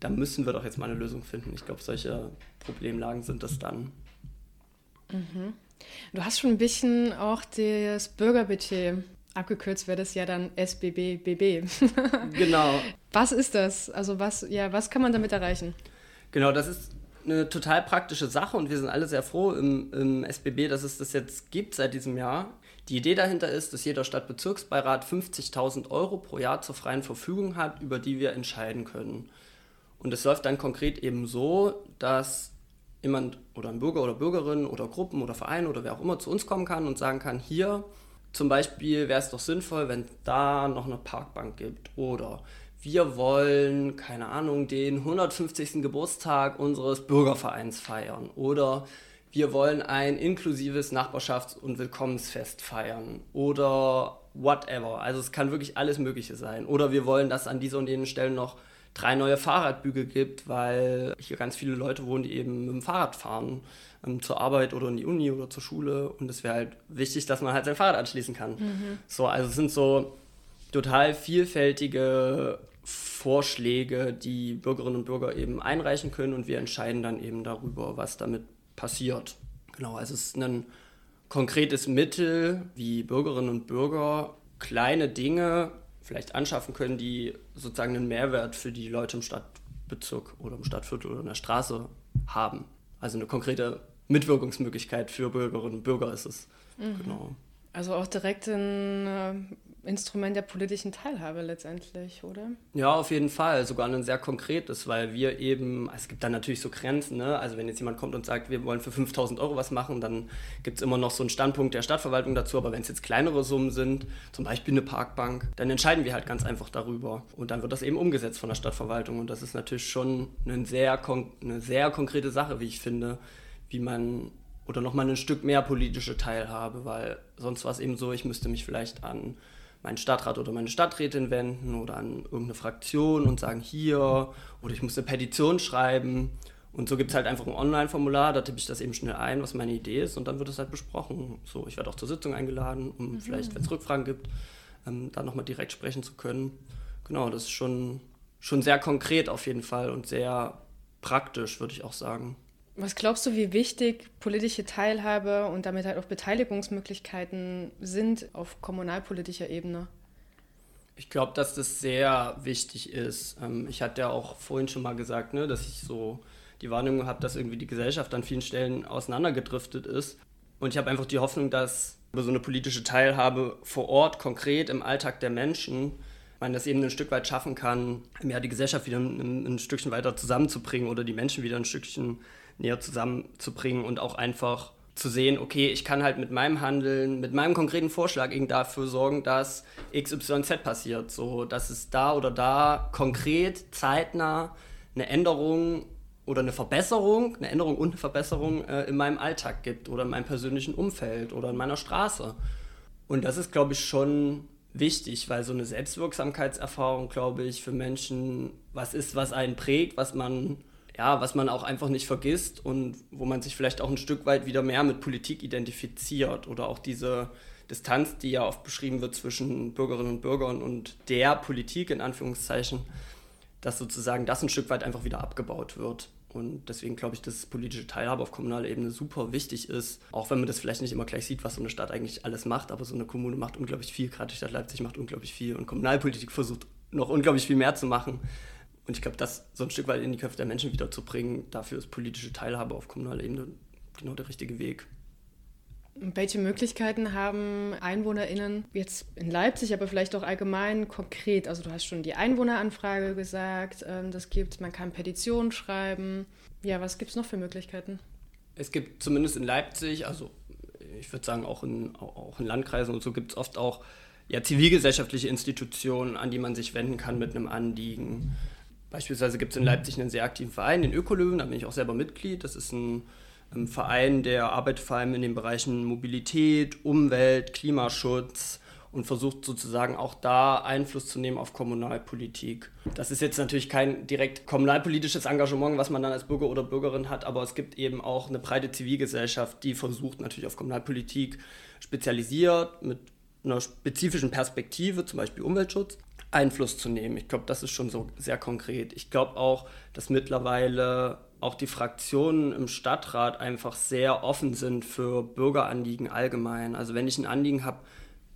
da müssen wir doch jetzt mal eine Lösung finden. Ich glaube, solche Problemlagen sind das dann. Mhm. Du hast schon ein bisschen auch das Bürgerbudget Abgekürzt wäre das ja dann SBBBB. [laughs] genau. Was ist das? Also was, ja, was kann man damit erreichen? Genau, das ist eine total praktische Sache und wir sind alle sehr froh im, im SBB, dass es das jetzt gibt seit diesem Jahr. Die Idee dahinter ist, dass jeder Stadtbezirksbeirat 50.000 Euro pro Jahr zur freien Verfügung hat, über die wir entscheiden können. Und es läuft dann konkret eben so, dass jemand oder ein Bürger oder Bürgerin oder Gruppen oder Verein oder wer auch immer zu uns kommen kann und sagen kann, hier, zum Beispiel wäre es doch sinnvoll, wenn da noch eine Parkbank gibt. Oder wir wollen, keine Ahnung, den 150. Geburtstag unseres Bürgervereins feiern. Oder wir wollen ein inklusives Nachbarschafts- und Willkommensfest feiern. Oder whatever. Also es kann wirklich alles Mögliche sein. Oder wir wollen, dass an dieser und jenen Stellen noch drei neue Fahrradbügel gibt, weil hier ganz viele Leute wohnen, die eben mit dem Fahrrad fahren ähm, zur Arbeit oder in die Uni oder zur Schule. Und es wäre halt wichtig, dass man halt sein Fahrrad anschließen kann. Mhm. So, also es sind so total vielfältige Vorschläge, die Bürgerinnen und Bürger eben einreichen können und wir entscheiden dann eben darüber, was damit passiert. Genau, also es ist ein konkretes Mittel, wie Bürgerinnen und Bürger kleine Dinge vielleicht anschaffen können, die sozusagen einen Mehrwert für die Leute im Stadtbezirk oder im Stadtviertel oder in der Straße haben. Also eine konkrete Mitwirkungsmöglichkeit für Bürgerinnen und Bürger ist es. Mhm. Genau. Also auch direkt ein äh, Instrument der politischen Teilhabe letztendlich, oder? Ja, auf jeden Fall. Sogar ein sehr konkretes, weil wir eben, es gibt dann natürlich so Grenzen, ne? Also wenn jetzt jemand kommt und sagt, wir wollen für 5000 Euro was machen, dann gibt es immer noch so einen Standpunkt der Stadtverwaltung dazu. Aber wenn es jetzt kleinere Summen sind, zum Beispiel eine Parkbank, dann entscheiden wir halt ganz einfach darüber. Und dann wird das eben umgesetzt von der Stadtverwaltung. Und das ist natürlich schon eine sehr, eine sehr konkrete Sache, wie ich finde, wie man oder nochmal ein Stück mehr politische Teilhabe, weil sonst war es eben so, ich müsste mich vielleicht an meinen Stadtrat oder meine Stadträtin wenden oder an irgendeine Fraktion und sagen hier oder ich muss eine Petition schreiben. Und so gibt es halt einfach ein Online-Formular, da tippe ich das eben schnell ein, was meine Idee ist und dann wird es halt besprochen. So, ich werde auch zur Sitzung eingeladen, um mhm. vielleicht, wenn es Rückfragen gibt, ähm, da nochmal direkt sprechen zu können. Genau, das ist schon, schon sehr konkret auf jeden Fall und sehr praktisch, würde ich auch sagen. Was glaubst du, wie wichtig politische Teilhabe und damit halt auch Beteiligungsmöglichkeiten sind auf kommunalpolitischer Ebene? Ich glaube, dass das sehr wichtig ist. Ähm, ich hatte ja auch vorhin schon mal gesagt, ne, dass ich so die Wahrnehmung habe, dass irgendwie die Gesellschaft an vielen Stellen auseinandergedriftet ist. Und ich habe einfach die Hoffnung, dass über so eine politische Teilhabe vor Ort, konkret im Alltag der Menschen, man das eben ein Stück weit schaffen kann, ja, die Gesellschaft wieder ein, ein Stückchen weiter zusammenzubringen oder die Menschen wieder ein Stückchen näher zusammenzubringen und auch einfach zu sehen, okay, ich kann halt mit meinem Handeln, mit meinem konkreten Vorschlag eben dafür sorgen, dass XYZ passiert. So, dass es da oder da konkret, zeitnah eine Änderung oder eine Verbesserung, eine Änderung und eine Verbesserung äh, in meinem Alltag gibt oder in meinem persönlichen Umfeld oder in meiner Straße. Und das ist, glaube ich, schon wichtig, weil so eine Selbstwirksamkeitserfahrung, glaube ich, für Menschen was ist, was einen prägt, was man ja, was man auch einfach nicht vergisst und wo man sich vielleicht auch ein Stück weit wieder mehr mit Politik identifiziert oder auch diese Distanz, die ja oft beschrieben wird zwischen Bürgerinnen und Bürgern und der Politik in Anführungszeichen, dass sozusagen das ein Stück weit einfach wieder abgebaut wird. Und deswegen glaube ich, dass politische Teilhabe auf kommunaler Ebene super wichtig ist. Auch wenn man das vielleicht nicht immer gleich sieht, was so eine Stadt eigentlich alles macht. Aber so eine Kommune macht unglaublich viel. Gerade die Stadt Leipzig macht unglaublich viel. Und Kommunalpolitik versucht noch unglaublich viel mehr zu machen. Und ich glaube, das so ein Stück weit in die Köpfe der Menschen wiederzubringen, dafür ist politische Teilhabe auf kommunaler Ebene genau der richtige Weg. Welche Möglichkeiten haben EinwohnerInnen jetzt in Leipzig, aber vielleicht auch allgemein konkret? Also du hast schon die Einwohneranfrage gesagt, ähm, das gibt, man kann Petitionen schreiben. Ja, was gibt es noch für Möglichkeiten? Es gibt zumindest in Leipzig, also ich würde sagen auch in, auch in Landkreisen und so gibt es oft auch ja, zivilgesellschaftliche Institutionen, an die man sich wenden kann mit einem Anliegen. Beispielsweise gibt es in Leipzig einen sehr aktiven Verein, den Ökolöwen, da bin ich auch selber Mitglied. Das ist ein ein Verein, der arbeitet vor allem in den Bereichen Mobilität, Umwelt, Klimaschutz und versucht sozusagen auch da Einfluss zu nehmen auf Kommunalpolitik. Das ist jetzt natürlich kein direkt kommunalpolitisches Engagement, was man dann als Bürger oder Bürgerin hat, aber es gibt eben auch eine breite Zivilgesellschaft, die versucht natürlich auf Kommunalpolitik spezialisiert mit einer spezifischen Perspektive, zum Beispiel Umweltschutz, Einfluss zu nehmen. Ich glaube, das ist schon so sehr konkret. Ich glaube auch, dass mittlerweile auch die Fraktionen im Stadtrat einfach sehr offen sind für Bürgeranliegen allgemein. Also wenn ich ein Anliegen habe,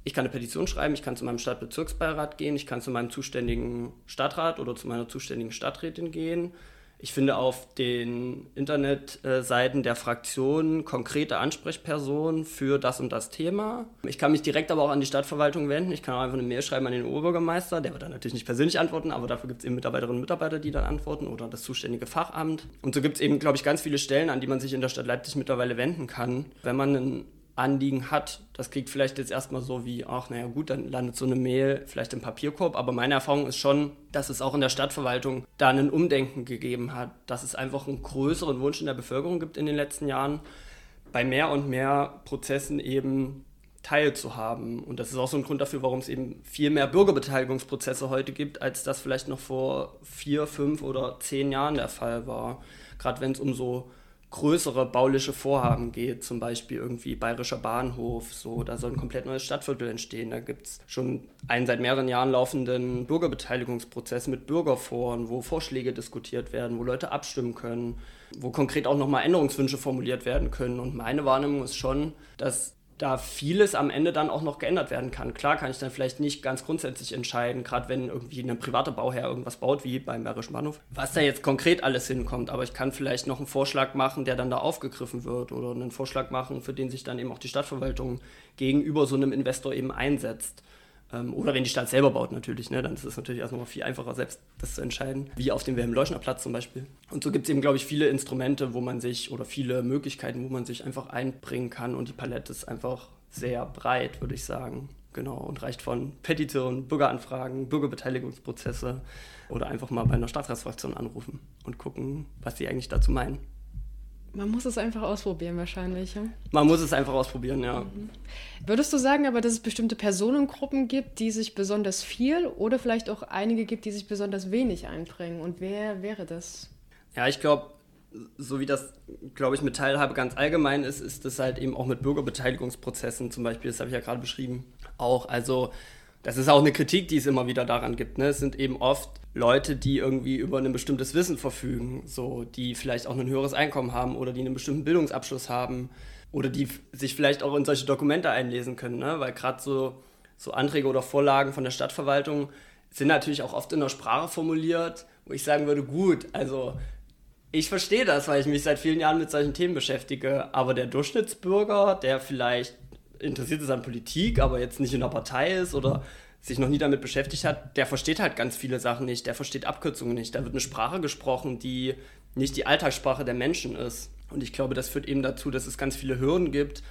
ich kann eine Petition schreiben, ich kann zu meinem Stadtbezirksbeirat gehen, ich kann zu meinem zuständigen Stadtrat oder zu meiner zuständigen Stadträtin gehen ich finde auf den Internetseiten der Fraktionen konkrete Ansprechpersonen für das und das Thema. Ich kann mich direkt aber auch an die Stadtverwaltung wenden. Ich kann auch einfach eine Mail schreiben an den Oberbürgermeister. Der wird dann natürlich nicht persönlich antworten, aber dafür gibt es eben Mitarbeiterinnen und Mitarbeiter, die dann antworten oder das zuständige Fachamt. Und so gibt es eben, glaube ich, ganz viele Stellen, an die man sich in der Stadt Leipzig mittlerweile wenden kann, wenn man einen Anliegen hat. Das klingt vielleicht jetzt erstmal so wie, ach naja gut, dann landet so eine Mail vielleicht im Papierkorb, aber meine Erfahrung ist schon, dass es auch in der Stadtverwaltung da ein Umdenken gegeben hat, dass es einfach einen größeren Wunsch in der Bevölkerung gibt in den letzten Jahren, bei mehr und mehr Prozessen eben teilzuhaben. Und das ist auch so ein Grund dafür, warum es eben viel mehr Bürgerbeteiligungsprozesse heute gibt, als das vielleicht noch vor vier, fünf oder zehn Jahren der Fall war. Gerade wenn es um so größere bauliche Vorhaben geht, zum Beispiel irgendwie Bayerischer Bahnhof, so, da soll ein komplett neues Stadtviertel entstehen. Da gibt es schon einen seit mehreren Jahren laufenden Bürgerbeteiligungsprozess mit Bürgerforen, wo Vorschläge diskutiert werden, wo Leute abstimmen können, wo konkret auch nochmal Änderungswünsche formuliert werden können. Und meine Wahrnehmung ist schon, dass da vieles am Ende dann auch noch geändert werden kann. Klar kann ich dann vielleicht nicht ganz grundsätzlich entscheiden, gerade wenn irgendwie ein privater Bauherr irgendwas baut, wie beim Bayerischen Bahnhof, was da jetzt konkret alles hinkommt. Aber ich kann vielleicht noch einen Vorschlag machen, der dann da aufgegriffen wird oder einen Vorschlag machen, für den sich dann eben auch die Stadtverwaltung gegenüber so einem Investor eben einsetzt. Ähm, oder wenn die Stadt selber baut natürlich, ne, dann ist es natürlich erstmal viel einfacher, selbst das zu entscheiden, wie auf dem Wilhelm-Leuschner-Platz zum Beispiel. Und so gibt es eben, glaube ich, viele Instrumente, wo man sich oder viele Möglichkeiten, wo man sich einfach einbringen kann und die Palette ist einfach sehr breit, würde ich sagen. Genau, und reicht von Petitionen, Bürgeranfragen, Bürgerbeteiligungsprozesse oder einfach mal bei einer Stadtratsfraktion anrufen und gucken, was sie eigentlich dazu meinen. Man muss es einfach ausprobieren wahrscheinlich. Ja? Man muss es einfach ausprobieren, ja. Mhm. Würdest du sagen aber, dass es bestimmte Personengruppen gibt, die sich besonders viel oder vielleicht auch einige gibt, die sich besonders wenig einbringen? Und wer wäre das? Ja, ich glaube, so wie das, glaube ich, mit Teilhabe ganz allgemein ist, ist das halt eben auch mit Bürgerbeteiligungsprozessen zum Beispiel, das habe ich ja gerade beschrieben, auch. Also das ist auch eine Kritik, die es immer wieder daran gibt. Ne? Es sind eben oft Leute, die irgendwie über ein bestimmtes Wissen verfügen, so, die vielleicht auch ein höheres Einkommen haben oder die einen bestimmten Bildungsabschluss haben oder die sich vielleicht auch in solche Dokumente einlesen können, ne? weil gerade so, so Anträge oder Vorlagen von der Stadtverwaltung sind natürlich auch oft in der Sprache formuliert, wo ich sagen würde, gut, also ich verstehe das, weil ich mich seit vielen Jahren mit solchen Themen beschäftige, aber der Durchschnittsbürger, der vielleicht interessiert ist an Politik, aber jetzt nicht in der Partei ist oder sich noch nie damit beschäftigt hat, der versteht halt ganz viele Sachen nicht, der versteht Abkürzungen nicht. Da wird eine Sprache gesprochen, die nicht die Alltagssprache der Menschen ist. Und ich glaube, das führt eben dazu, dass es ganz viele Hürden gibt,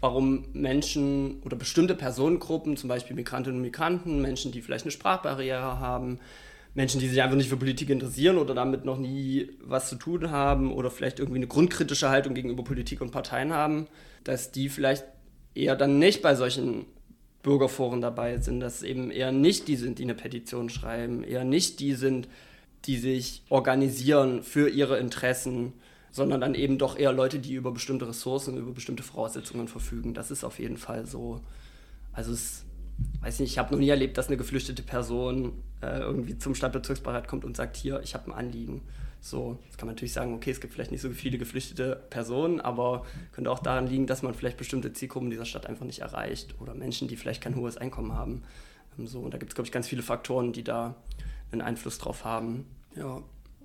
warum Menschen oder bestimmte Personengruppen, zum Beispiel Migrantinnen und Migranten, Menschen, die vielleicht eine Sprachbarriere haben, Menschen, die sich einfach nicht für Politik interessieren oder damit noch nie was zu tun haben oder vielleicht irgendwie eine grundkritische Haltung gegenüber Politik und Parteien haben, dass die vielleicht eher dann nicht bei solchen Bürgerforen dabei sind, dass eben eher nicht die sind, die eine Petition schreiben, eher nicht die sind, die sich organisieren für ihre Interessen, sondern dann eben doch eher Leute, die über bestimmte Ressourcen, über bestimmte Voraussetzungen verfügen. Das ist auf jeden Fall so. Also es weiß nicht, ich habe noch nie erlebt, dass eine geflüchtete Person äh, irgendwie zum Stadtbezirksbeirat kommt und sagt, hier, ich habe ein Anliegen. So, jetzt kann man natürlich sagen, okay, es gibt vielleicht nicht so viele geflüchtete Personen, aber könnte auch daran liegen, dass man vielleicht bestimmte Zielgruppen dieser Stadt einfach nicht erreicht oder Menschen, die vielleicht kein hohes Einkommen haben. Ähm, so, und da gibt es, glaube ich, ganz viele Faktoren, die da einen Einfluss drauf haben. Ja.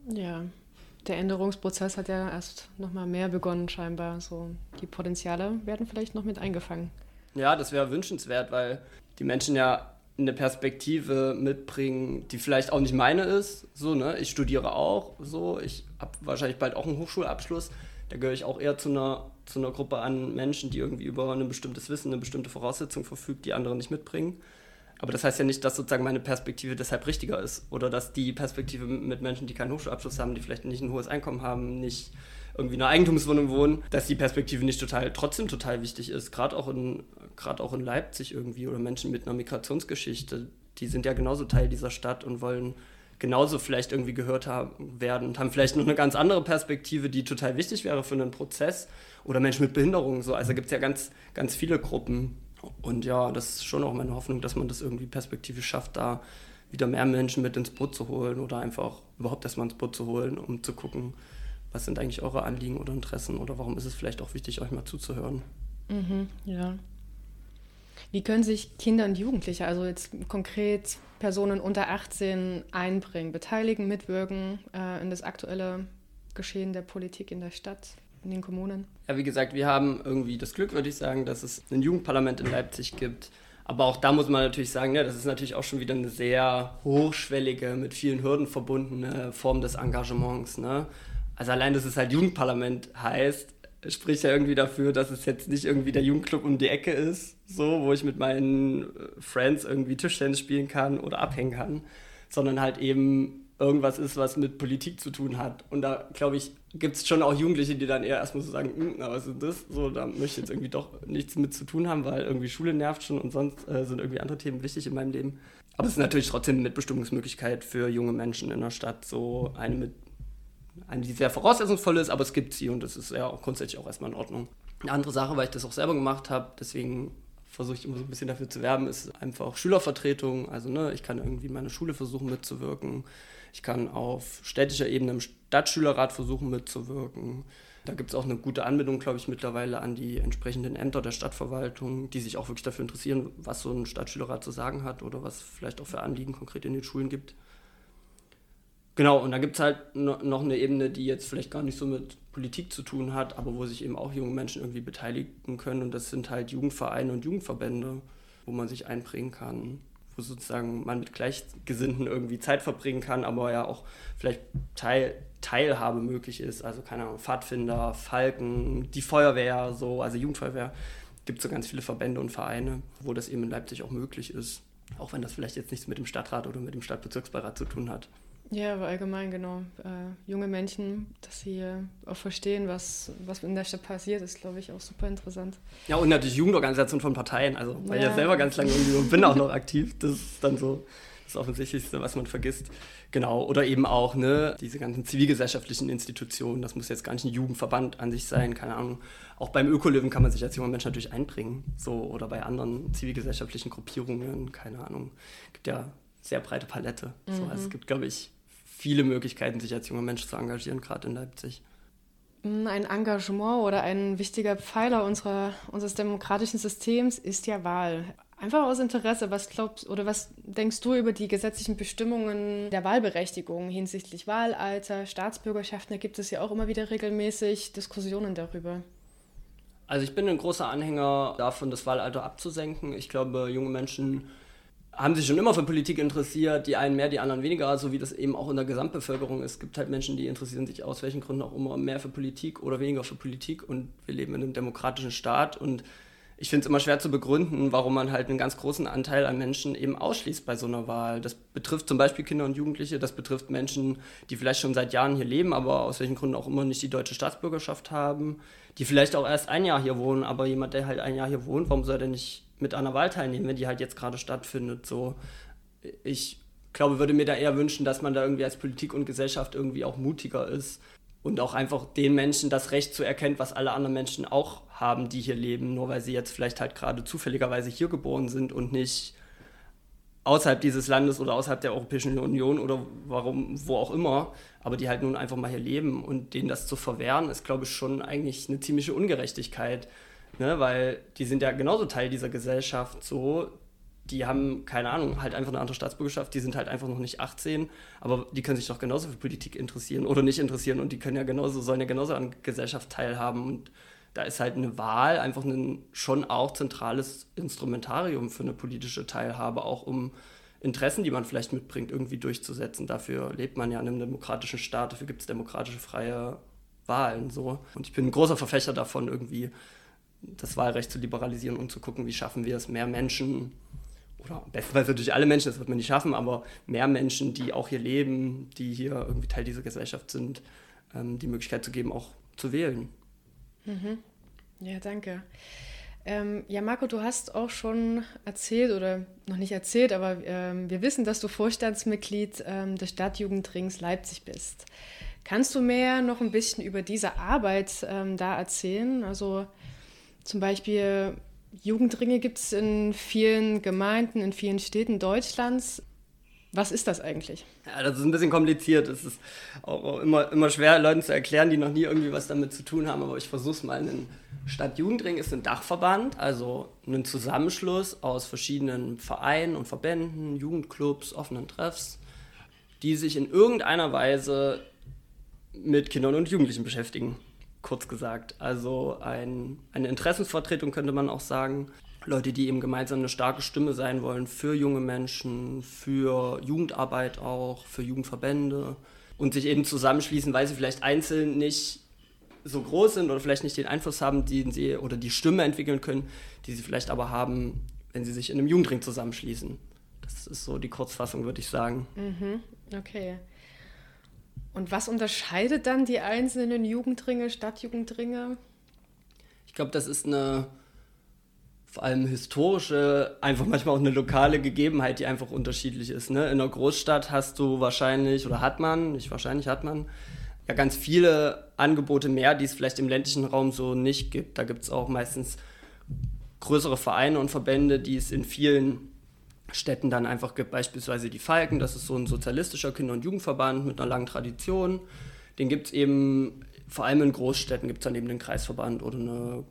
Ja, der Änderungsprozess hat ja erst noch mal mehr begonnen scheinbar. So die Potenziale werden vielleicht noch mit eingefangen. Ja, das wäre wünschenswert, weil die Menschen ja eine Perspektive mitbringen, die vielleicht auch nicht meine ist. So, ne? Ich studiere auch so, ich habe wahrscheinlich bald auch einen Hochschulabschluss. Da gehöre ich auch eher zu einer, zu einer Gruppe an Menschen, die irgendwie über ein bestimmtes Wissen, eine bestimmte Voraussetzung verfügt, die andere nicht mitbringen. Aber das heißt ja nicht, dass sozusagen meine Perspektive deshalb richtiger ist oder dass die Perspektive mit Menschen, die keinen Hochschulabschluss haben, die vielleicht nicht ein hohes Einkommen haben, nicht irgendwie in einer Eigentumswohnung wohnen, dass die Perspektive nicht total, trotzdem total wichtig ist. Gerade auch, in, auch in Leipzig irgendwie oder Menschen mit einer Migrationsgeschichte, die sind ja genauso Teil dieser Stadt und wollen genauso vielleicht irgendwie gehört haben, werden und haben vielleicht noch eine ganz andere Perspektive, die total wichtig wäre für einen Prozess. Oder Menschen mit Behinderungen. So. Also gibt es ja ganz, ganz viele Gruppen. Und ja, das ist schon auch meine Hoffnung, dass man das irgendwie perspektivisch schafft, da wieder mehr Menschen mit ins Boot zu holen oder einfach überhaupt erstmal ins Boot zu holen, um zu gucken, was sind eigentlich eure Anliegen oder Interessen oder warum ist es vielleicht auch wichtig, euch mal zuzuhören? Mhm, ja. Wie können sich Kinder und Jugendliche, also jetzt konkret Personen unter 18, einbringen, beteiligen, mitwirken äh, in das aktuelle Geschehen der Politik in der Stadt, in den Kommunen? Ja, wie gesagt, wir haben irgendwie das Glück, würde ich sagen, dass es ein Jugendparlament in Leipzig gibt. Aber auch da muss man natürlich sagen, ja, das ist natürlich auch schon wieder eine sehr hochschwellige, mit vielen Hürden verbundene Form des Engagements. Ne? also allein, dass es halt Jugendparlament heißt, spricht ja irgendwie dafür, dass es jetzt nicht irgendwie der Jugendclub um die Ecke ist, so, wo ich mit meinen äh, Friends irgendwie Tischtennis spielen kann oder abhängen kann, sondern halt eben irgendwas ist, was mit Politik zu tun hat. Und da, glaube ich, gibt es schon auch Jugendliche, die dann eher erstmal so sagen, hm, na, was ist das? So, da möchte ich jetzt irgendwie doch nichts mit zu tun haben, weil irgendwie Schule nervt schon und sonst äh, sind irgendwie andere Themen wichtig in meinem Leben. Aber es ist natürlich trotzdem eine Mitbestimmungsmöglichkeit für junge Menschen in der Stadt, so eine mit eine, die sehr voraussetzungsvoll ist, aber es gibt sie und das ist ja auch grundsätzlich auch erstmal in Ordnung. Eine andere Sache, weil ich das auch selber gemacht habe, deswegen versuche ich immer so ein bisschen dafür zu werben, ist einfach Schülervertretung. Also ne, ich kann irgendwie meine Schule versuchen mitzuwirken. Ich kann auf städtischer Ebene im Stadtschülerrat versuchen mitzuwirken. Da gibt es auch eine gute Anbindung, glaube ich, mittlerweile an die entsprechenden Ämter der Stadtverwaltung, die sich auch wirklich dafür interessieren, was so ein Stadtschülerrat zu sagen hat oder was vielleicht auch für Anliegen konkret in den Schulen gibt. Genau, und dann gibt es halt noch eine Ebene, die jetzt vielleicht gar nicht so mit Politik zu tun hat, aber wo sich eben auch junge Menschen irgendwie beteiligen können. Und das sind halt Jugendvereine und Jugendverbände, wo man sich einbringen kann, wo sozusagen man mit Gleichgesinnten irgendwie Zeit verbringen kann, aber ja auch vielleicht Teil, Teilhabe möglich ist. Also keine Ahnung, Pfadfinder, Falken, die Feuerwehr, so, also Jugendfeuerwehr. Gibt so ganz viele Verbände und Vereine, wo das eben in Leipzig auch möglich ist. Auch wenn das vielleicht jetzt nichts mit dem Stadtrat oder mit dem Stadtbezirksbeirat zu tun hat. Ja, aber allgemein, genau. Äh, junge Menschen, dass sie äh, auch verstehen, was, was in der Stadt passiert, ist, glaube ich, auch super interessant. Ja, und natürlich Jugendorganisationen von Parteien. Also, weil ja. ich ja selber ganz lange irgendwie und bin auch noch aktiv. Das ist dann so das Offensichtlichste, was man vergisst. Genau. Oder eben auch ne, diese ganzen zivilgesellschaftlichen Institutionen. Das muss jetzt gar nicht ein Jugendverband an sich sein, keine Ahnung. Auch beim Ökolöwen kann man sich als junger Mensch natürlich einbringen. So, oder bei anderen zivilgesellschaftlichen Gruppierungen, keine Ahnung. Es gibt ja sehr breite Palette. Mhm. So, also es gibt, glaube ich, viele Möglichkeiten, sich als junger Mensch zu engagieren, gerade in Leipzig. Mm, ein Engagement oder ein wichtiger Pfeiler unserer, unseres demokratischen Systems ist ja Wahl. Einfach aus Interesse, was glaubst oder was denkst du über die gesetzlichen Bestimmungen der Wahlberechtigung hinsichtlich Wahlalter, Staatsbürgerschaften? Da gibt es ja auch immer wieder regelmäßig Diskussionen darüber. Also ich bin ein großer Anhänger davon, das Wahlalter abzusenken. Ich glaube, junge Menschen haben sich schon immer für Politik interessiert, die einen mehr, die anderen weniger, so wie das eben auch in der Gesamtbevölkerung ist. Es gibt halt Menschen, die interessieren sich aus welchen Gründen auch immer mehr für Politik oder weniger für Politik und wir leben in einem demokratischen Staat und ich finde es immer schwer zu begründen, warum man halt einen ganz großen Anteil an Menschen eben ausschließt bei so einer Wahl. Das betrifft zum Beispiel Kinder und Jugendliche, das betrifft Menschen, die vielleicht schon seit Jahren hier leben, aber aus welchen Gründen auch immer nicht die deutsche Staatsbürgerschaft haben, die vielleicht auch erst ein Jahr hier wohnen, aber jemand, der halt ein Jahr hier wohnt, warum soll der nicht mit einer Wahl teilnehmen, wenn die halt jetzt gerade stattfindet. So, ich glaube, würde mir da eher wünschen, dass man da irgendwie als Politik und Gesellschaft irgendwie auch mutiger ist und auch einfach den Menschen das Recht zu erkennen, was alle anderen Menschen auch haben, die hier leben, nur weil sie jetzt vielleicht halt gerade zufälligerweise hier geboren sind und nicht außerhalb dieses Landes oder außerhalb der Europäischen Union oder warum, wo auch immer, aber die halt nun einfach mal hier leben und denen das zu verwehren, ist, glaube ich, schon eigentlich eine ziemliche Ungerechtigkeit, ne? weil die sind ja genauso Teil dieser Gesellschaft so, die haben, keine Ahnung, halt einfach eine andere Staatsbürgerschaft, die sind halt einfach noch nicht 18, aber die können sich doch genauso für Politik interessieren oder nicht interessieren und die können ja genauso, sollen ja genauso an Gesellschaft teilhaben und da ist halt eine Wahl einfach ein schon auch zentrales Instrumentarium für eine politische Teilhabe, auch um Interessen, die man vielleicht mitbringt, irgendwie durchzusetzen. Dafür lebt man ja in einem demokratischen Staat, dafür gibt es demokratische freie Wahlen. So. Und ich bin ein großer Verfechter davon, irgendwie das Wahlrecht zu liberalisieren und zu gucken, wie schaffen wir es, mehr Menschen, oder bestenfalls natürlich alle Menschen, das wird man nicht schaffen, aber mehr Menschen, die auch hier leben, die hier irgendwie Teil dieser Gesellschaft sind, ähm, die Möglichkeit zu geben, auch zu wählen. Mhm. Ja, danke. Ähm, ja, Marco, du hast auch schon erzählt oder noch nicht erzählt, aber ähm, wir wissen, dass du Vorstandsmitglied ähm, des Stadtjugendrings Leipzig bist. Kannst du mehr noch ein bisschen über diese Arbeit ähm, da erzählen? Also zum Beispiel Jugendringe gibt es in vielen Gemeinden, in vielen Städten Deutschlands. Was ist das eigentlich? Ja, das ist ein bisschen kompliziert. Es ist auch immer, immer schwer, Leuten zu erklären, die noch nie irgendwie was damit zu tun haben. Aber ich versuche es mal. Ein Stadtjugendring ist ein Dachverband, also ein Zusammenschluss aus verschiedenen Vereinen und Verbänden, Jugendclubs, offenen Treffs, die sich in irgendeiner Weise mit Kindern und Jugendlichen beschäftigen. Kurz gesagt. Also ein, eine Interessensvertretung könnte man auch sagen. Leute, die eben gemeinsam eine starke Stimme sein wollen für junge Menschen, für Jugendarbeit auch, für Jugendverbände und sich eben zusammenschließen, weil sie vielleicht einzeln nicht so groß sind oder vielleicht nicht den Einfluss haben, den sie oder die Stimme entwickeln können, die sie vielleicht aber haben, wenn sie sich in einem Jugendring zusammenschließen. Das ist so die Kurzfassung, würde ich sagen. Mhm, okay. Und was unterscheidet dann die einzelnen Jugendringe, Stadtjugendringe? Ich glaube, das ist eine vor allem historische, einfach manchmal auch eine lokale Gegebenheit, die einfach unterschiedlich ist. Ne? In einer Großstadt hast du wahrscheinlich, oder hat man, nicht wahrscheinlich hat man, ja ganz viele Angebote mehr, die es vielleicht im ländlichen Raum so nicht gibt. Da gibt es auch meistens größere Vereine und Verbände, die es in vielen Städten dann einfach gibt. Beispielsweise die Falken, das ist so ein sozialistischer Kinder- und Jugendverband mit einer langen Tradition. Den gibt es eben vor allem in Großstädten gibt es dann eben den Kreisverband oder eine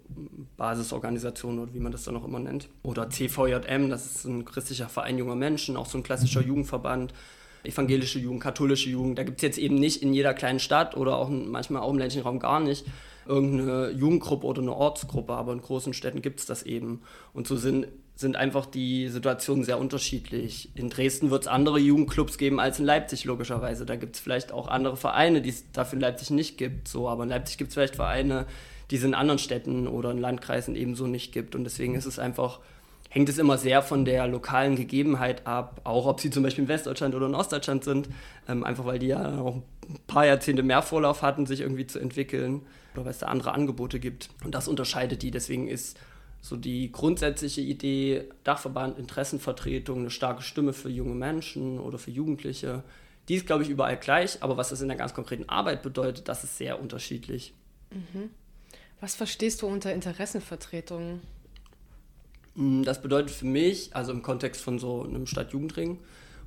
Basisorganisation oder wie man das dann auch immer nennt. Oder CVJM, das ist ein christlicher Verein junger Menschen, auch so ein klassischer Jugendverband. Evangelische Jugend, katholische Jugend. Da gibt es jetzt eben nicht in jeder kleinen Stadt oder auch manchmal auch im ländlichen Raum gar nicht irgendeine Jugendgruppe oder eine Ortsgruppe, aber in großen Städten gibt es das eben. Und so sind sind einfach die Situationen sehr unterschiedlich. In Dresden wird es andere Jugendclubs geben als in Leipzig, logischerweise. Da gibt es vielleicht auch andere Vereine, die es dafür in Leipzig nicht gibt. So, aber in Leipzig gibt es vielleicht Vereine, die es in anderen Städten oder in Landkreisen ebenso nicht gibt. Und deswegen ist es einfach, hängt es immer sehr von der lokalen Gegebenheit ab, auch ob sie zum Beispiel in Westdeutschland oder in Ostdeutschland sind, ähm, einfach weil die ja auch ein paar Jahrzehnte mehr Vorlauf hatten, sich irgendwie zu entwickeln oder weil es da andere Angebote gibt. Und das unterscheidet die. Deswegen ist so die grundsätzliche Idee, Dachverband, Interessenvertretung, eine starke Stimme für junge Menschen oder für Jugendliche, die ist, glaube ich, überall gleich, aber was das in der ganz konkreten Arbeit bedeutet, das ist sehr unterschiedlich. Mhm. Was verstehst du unter Interessenvertretung? Mm, das bedeutet für mich, also im Kontext von so einem Stadtjugendring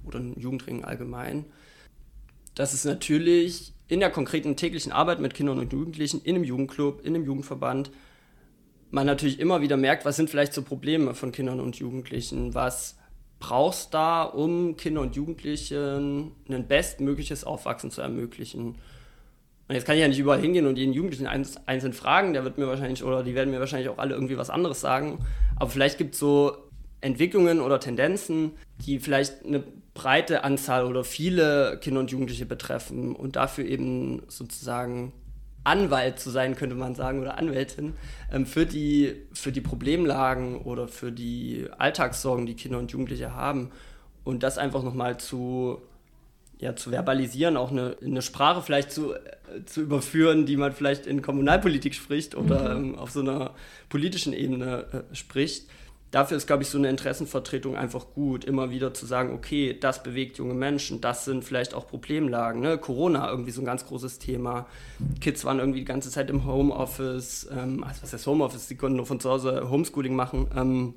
oder einem Jugendring allgemein, dass es natürlich in der konkreten täglichen Arbeit mit Kindern und Jugendlichen in einem Jugendclub, in einem Jugendverband man natürlich immer wieder merkt, was sind vielleicht so Probleme von Kindern und Jugendlichen, was brauchst da, um Kindern und Jugendlichen ein bestmögliches Aufwachsen zu ermöglichen. Und jetzt kann ich ja nicht überall hingehen und jeden Jugendlichen einzeln fragen, der wird mir wahrscheinlich, oder die werden mir wahrscheinlich auch alle irgendwie was anderes sagen. Aber vielleicht gibt es so Entwicklungen oder Tendenzen, die vielleicht eine breite Anzahl oder viele Kinder und Jugendliche betreffen und dafür eben sozusagen Anwalt zu sein, könnte man sagen, oder Anwältin, ähm, für, die, für die Problemlagen oder für die Alltagssorgen, die Kinder und Jugendliche haben. Und das einfach nochmal zu, ja, zu verbalisieren, auch eine, eine Sprache vielleicht zu, äh, zu überführen, die man vielleicht in Kommunalpolitik spricht oder mhm. ähm, auf so einer politischen Ebene äh, spricht dafür ist, glaube ich, so eine Interessenvertretung einfach gut, immer wieder zu sagen, okay, das bewegt junge Menschen, das sind vielleicht auch Problemlagen. Ne? Corona irgendwie so ein ganz großes Thema. Kids waren irgendwie die ganze Zeit im Homeoffice, ähm, also was heißt Homeoffice, die konnten nur von zu Hause Homeschooling machen. Ähm,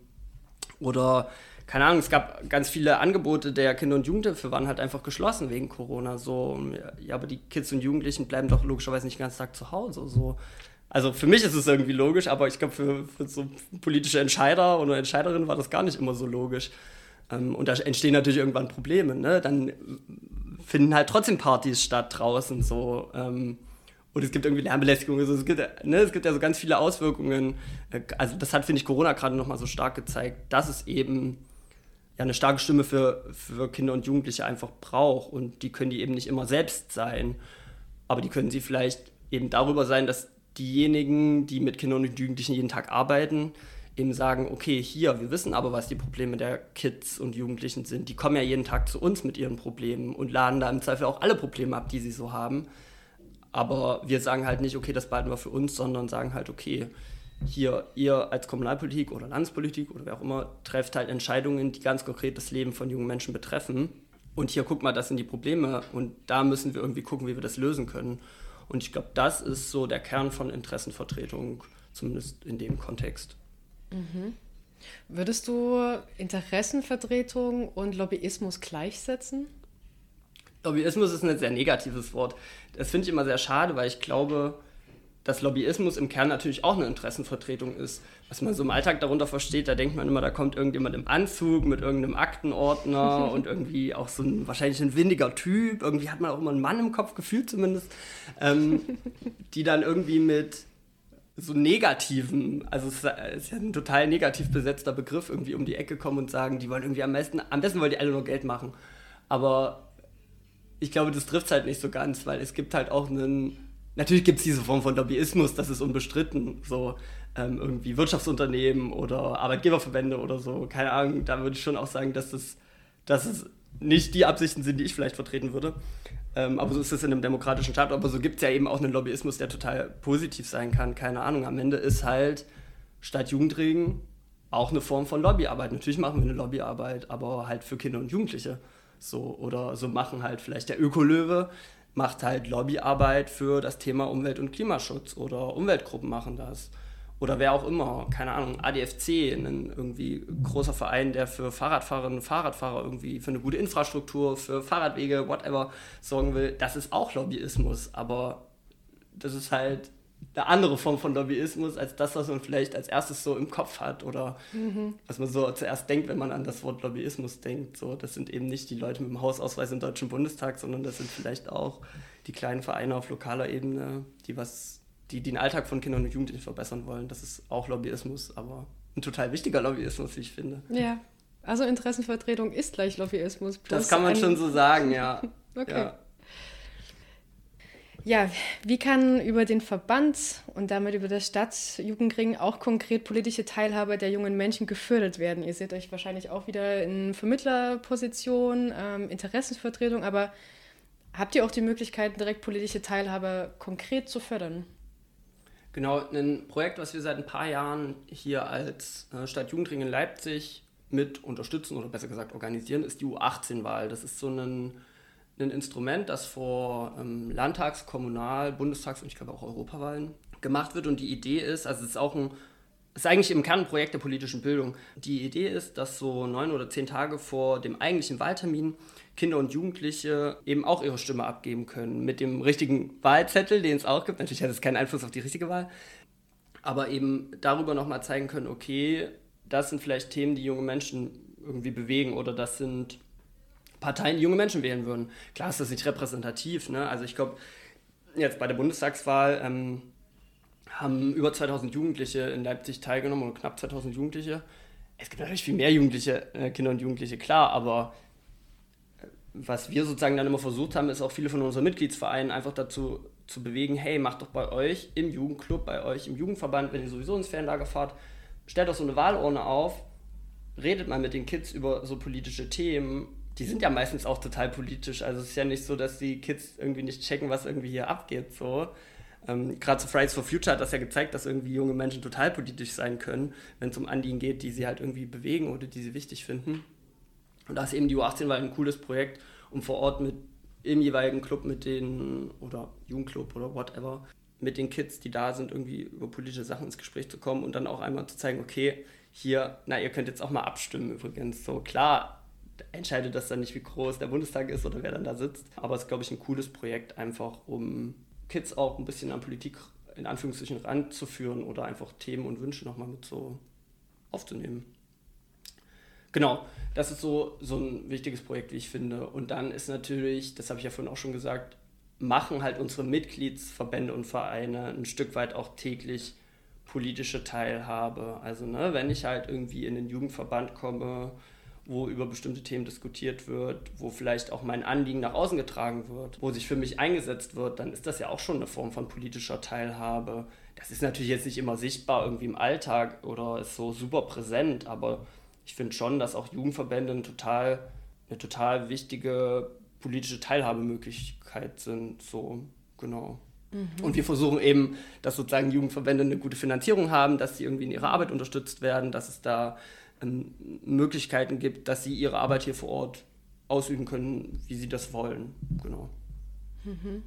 oder keine Ahnung, es gab ganz viele Angebote der Kinder- und Jugendhilfe, waren halt einfach geschlossen wegen Corona. So, ja, aber die Kids und Jugendlichen bleiben doch logischerweise nicht den ganzen Tag zu Hause. So. Also für mich ist es irgendwie logisch, aber ich glaube, für, für, so politische Entscheider oder Entscheiderinnen war das gar nicht immer so logisch. Ähm, und da entstehen natürlich irgendwann Probleme. Ne? Dann finden halt trotzdem Partys statt draußen. So. Ähm, und es gibt irgendwie Lärmbelästigung. Also es, gibt, ne, es gibt ja so ganz viele Auswirkungen. Äh, also das hat, finde ich, Corona gerade nochmal so stark gezeigt, dass es eben ja, eine starke Stimme für, für Kinder und Jugendliche einfach braucht. Und die können die eben nicht immer selbst sein. Aber die können sie vielleicht eben darüber sein, dass diejenigen, die mit Kindern und Jugendlichen jeden Tag arbeiten, eben sagen, okay, hier, wir wissen aber, was die Probleme der Kids und Jugendlichen sind. Die kommen ja jeden Tag zu uns mit ihren Problemen und laden da im Zweifel auch alle Probleme ab, die sie so haben. Aber wir sagen halt nicht, okay, das behalten wir für uns, sondern sagen halt, okay, hier, ihr als Kommunalpolitik oder Landespolitik oder wer auch immer, trefft halt Entscheidungen, die ganz konkret das Leben von jungen Menschen betreffen. Und hier, guck mal, das sind die Probleme und da müssen wir irgendwie gucken, wie wir das lösen können. Und ich glaube, das ist so der Kern von Interessenvertretung, zumindest in dem Kontext. Mhm. Würdest du Interessenvertretung und Lobbyismus gleichsetzen? Lobbyismus ist ein sehr negatives Wort. Das finde ich immer sehr schade, weil ich glaube, dass Lobbyismus im Kern natürlich auch eine Interessenvertretung ist. Was man so im Alltag darunter versteht, da denkt man immer, da kommt irgendjemand im Anzug mit irgendeinem Aktenordner [laughs] und irgendwie auch so ein wahrscheinlich ein windiger Typ. Irgendwie hat man auch immer einen Mann im Kopf, gefühlt zumindest, ähm, [laughs] die dann irgendwie mit so negativen, also es ist ja ein total negativ besetzter Begriff, irgendwie um die Ecke kommen und sagen, die wollen irgendwie am besten, am besten wollen die alle nur Geld machen. Aber ich glaube, das trifft es halt nicht so ganz, weil es gibt halt auch einen, natürlich gibt es diese Form von Lobbyismus, das ist unbestritten, so ähm, irgendwie Wirtschaftsunternehmen oder Arbeitgeberverbände oder so, keine Ahnung, da würde ich schon auch sagen, dass das, dass es nicht die Absichten sind, die ich vielleicht vertreten würde. Ähm, aber so ist es in einem demokratischen Staat. Aber so gibt es ja eben auch einen Lobbyismus, der total positiv sein kann. Keine Ahnung. Am Ende ist halt statt Jugendregen auch eine Form von Lobbyarbeit. Natürlich machen wir eine Lobbyarbeit, aber halt für Kinder und Jugendliche. So, oder so machen halt vielleicht der Ökolöwe macht halt Lobbyarbeit für das Thema Umwelt- und Klimaschutz oder Umweltgruppen machen das. Oder wer auch immer, keine Ahnung, ADFC, ein irgendwie großer Verein, der für Fahrradfahrerinnen und Fahrradfahrer irgendwie für eine gute Infrastruktur, für Fahrradwege, whatever sorgen will, das ist auch Lobbyismus. Aber das ist halt eine andere Form von Lobbyismus als das, was man vielleicht als erstes so im Kopf hat oder mhm. was man so zuerst denkt, wenn man an das Wort Lobbyismus denkt. So, das sind eben nicht die Leute mit dem Hausausweis im Deutschen Bundestag, sondern das sind vielleicht auch die kleinen Vereine auf lokaler Ebene, die was, die den Alltag von Kindern und Jugendlichen verbessern wollen. Das ist auch Lobbyismus, aber ein total wichtiger Lobbyismus, wie ich finde. Ja, also Interessenvertretung ist gleich Lobbyismus. Das kann man schon so sagen, ja. [laughs] okay. Ja. Ja, wie kann über den Verband und damit über das Stadtjugendring auch konkret politische Teilhabe der jungen Menschen gefördert werden? Ihr seht euch wahrscheinlich auch wieder in Vermittlerposition, ähm, Interessensvertretung, aber habt ihr auch die Möglichkeit, direkt politische Teilhabe konkret zu fördern? Genau, ein Projekt, was wir seit ein paar Jahren hier als äh, Stadtjugendring in Leipzig mit unterstützen oder besser gesagt organisieren, ist die U18-Wahl. Das ist so ein ein Instrument, das vor ähm, Landtags-, Kommunal-, Bundestags- und ich glaube auch Europawahlen gemacht wird. Und die Idee ist, also es ist auch ein, ist eigentlich im Kern ein Projekt der politischen Bildung. Die Idee ist, dass so neun oder zehn Tage vor dem eigentlichen Wahltermin Kinder und Jugendliche eben auch ihre Stimme abgeben können. Mit dem richtigen Wahlzettel, den es auch gibt. Natürlich hat es keinen Einfluss auf die richtige Wahl. Aber eben darüber nochmal zeigen können, okay, das sind vielleicht Themen, die junge Menschen irgendwie bewegen oder das sind Parteien die junge Menschen wählen würden. Klar ist das nicht repräsentativ. Ne? Also ich glaube, jetzt bei der Bundestagswahl ähm, haben über 2000 Jugendliche in Leipzig teilgenommen oder knapp 2000 Jugendliche. Es gibt natürlich viel mehr Jugendliche, äh, Kinder und Jugendliche, klar, aber äh, was wir sozusagen dann immer versucht haben, ist auch viele von unseren Mitgliedsvereinen einfach dazu zu bewegen, hey, macht doch bei euch im Jugendclub, bei euch im Jugendverband, wenn ihr sowieso ins Fernlager fahrt, stellt doch so eine Wahlurne auf, redet mal mit den Kids über so politische Themen die sind ja meistens auch total politisch. Also es ist ja nicht so, dass die Kids irgendwie nicht checken, was irgendwie hier abgeht. So. Ähm, Gerade so Fridays for Future hat das ja gezeigt, dass irgendwie junge Menschen total politisch sein können, wenn es um Anliegen geht, die sie halt irgendwie bewegen oder die sie wichtig finden. Und da ist eben die U18 war ein cooles Projekt, um vor Ort mit im jeweiligen Club mit den, oder Jugendclub oder whatever, mit den Kids, die da sind, irgendwie über politische Sachen ins Gespräch zu kommen und dann auch einmal zu zeigen, okay, hier, na, ihr könnt jetzt auch mal abstimmen übrigens. So klar entscheidet das dann nicht, wie groß der Bundestag ist oder wer dann da sitzt. Aber es ist, glaube ich, ein cooles Projekt, einfach um Kids auch ein bisschen an Politik in Anführungszeichen ranzuführen oder einfach Themen und Wünsche nochmal mit so aufzunehmen. Genau, das ist so, so ein wichtiges Projekt, wie ich finde. Und dann ist natürlich, das habe ich ja vorhin auch schon gesagt, machen halt unsere Mitgliedsverbände und Vereine ein Stück weit auch täglich politische Teilhabe. Also ne, wenn ich halt irgendwie in den Jugendverband komme, wo über bestimmte Themen diskutiert wird, wo vielleicht auch mein Anliegen nach außen getragen wird, wo sich für mich eingesetzt wird, dann ist das ja auch schon eine Form von politischer Teilhabe. Das ist natürlich jetzt nicht immer sichtbar irgendwie im Alltag oder ist so super präsent, aber ich finde schon, dass auch Jugendverbände eine total, eine total wichtige politische Teilhabemöglichkeit sind. So, genau. Mhm. Und wir versuchen eben, dass sozusagen Jugendverbände eine gute Finanzierung haben, dass sie irgendwie in ihrer Arbeit unterstützt werden, dass es da ähm, Möglichkeiten gibt, dass sie ihre Arbeit hier vor Ort ausüben können, wie sie das wollen. Genau. Mhm.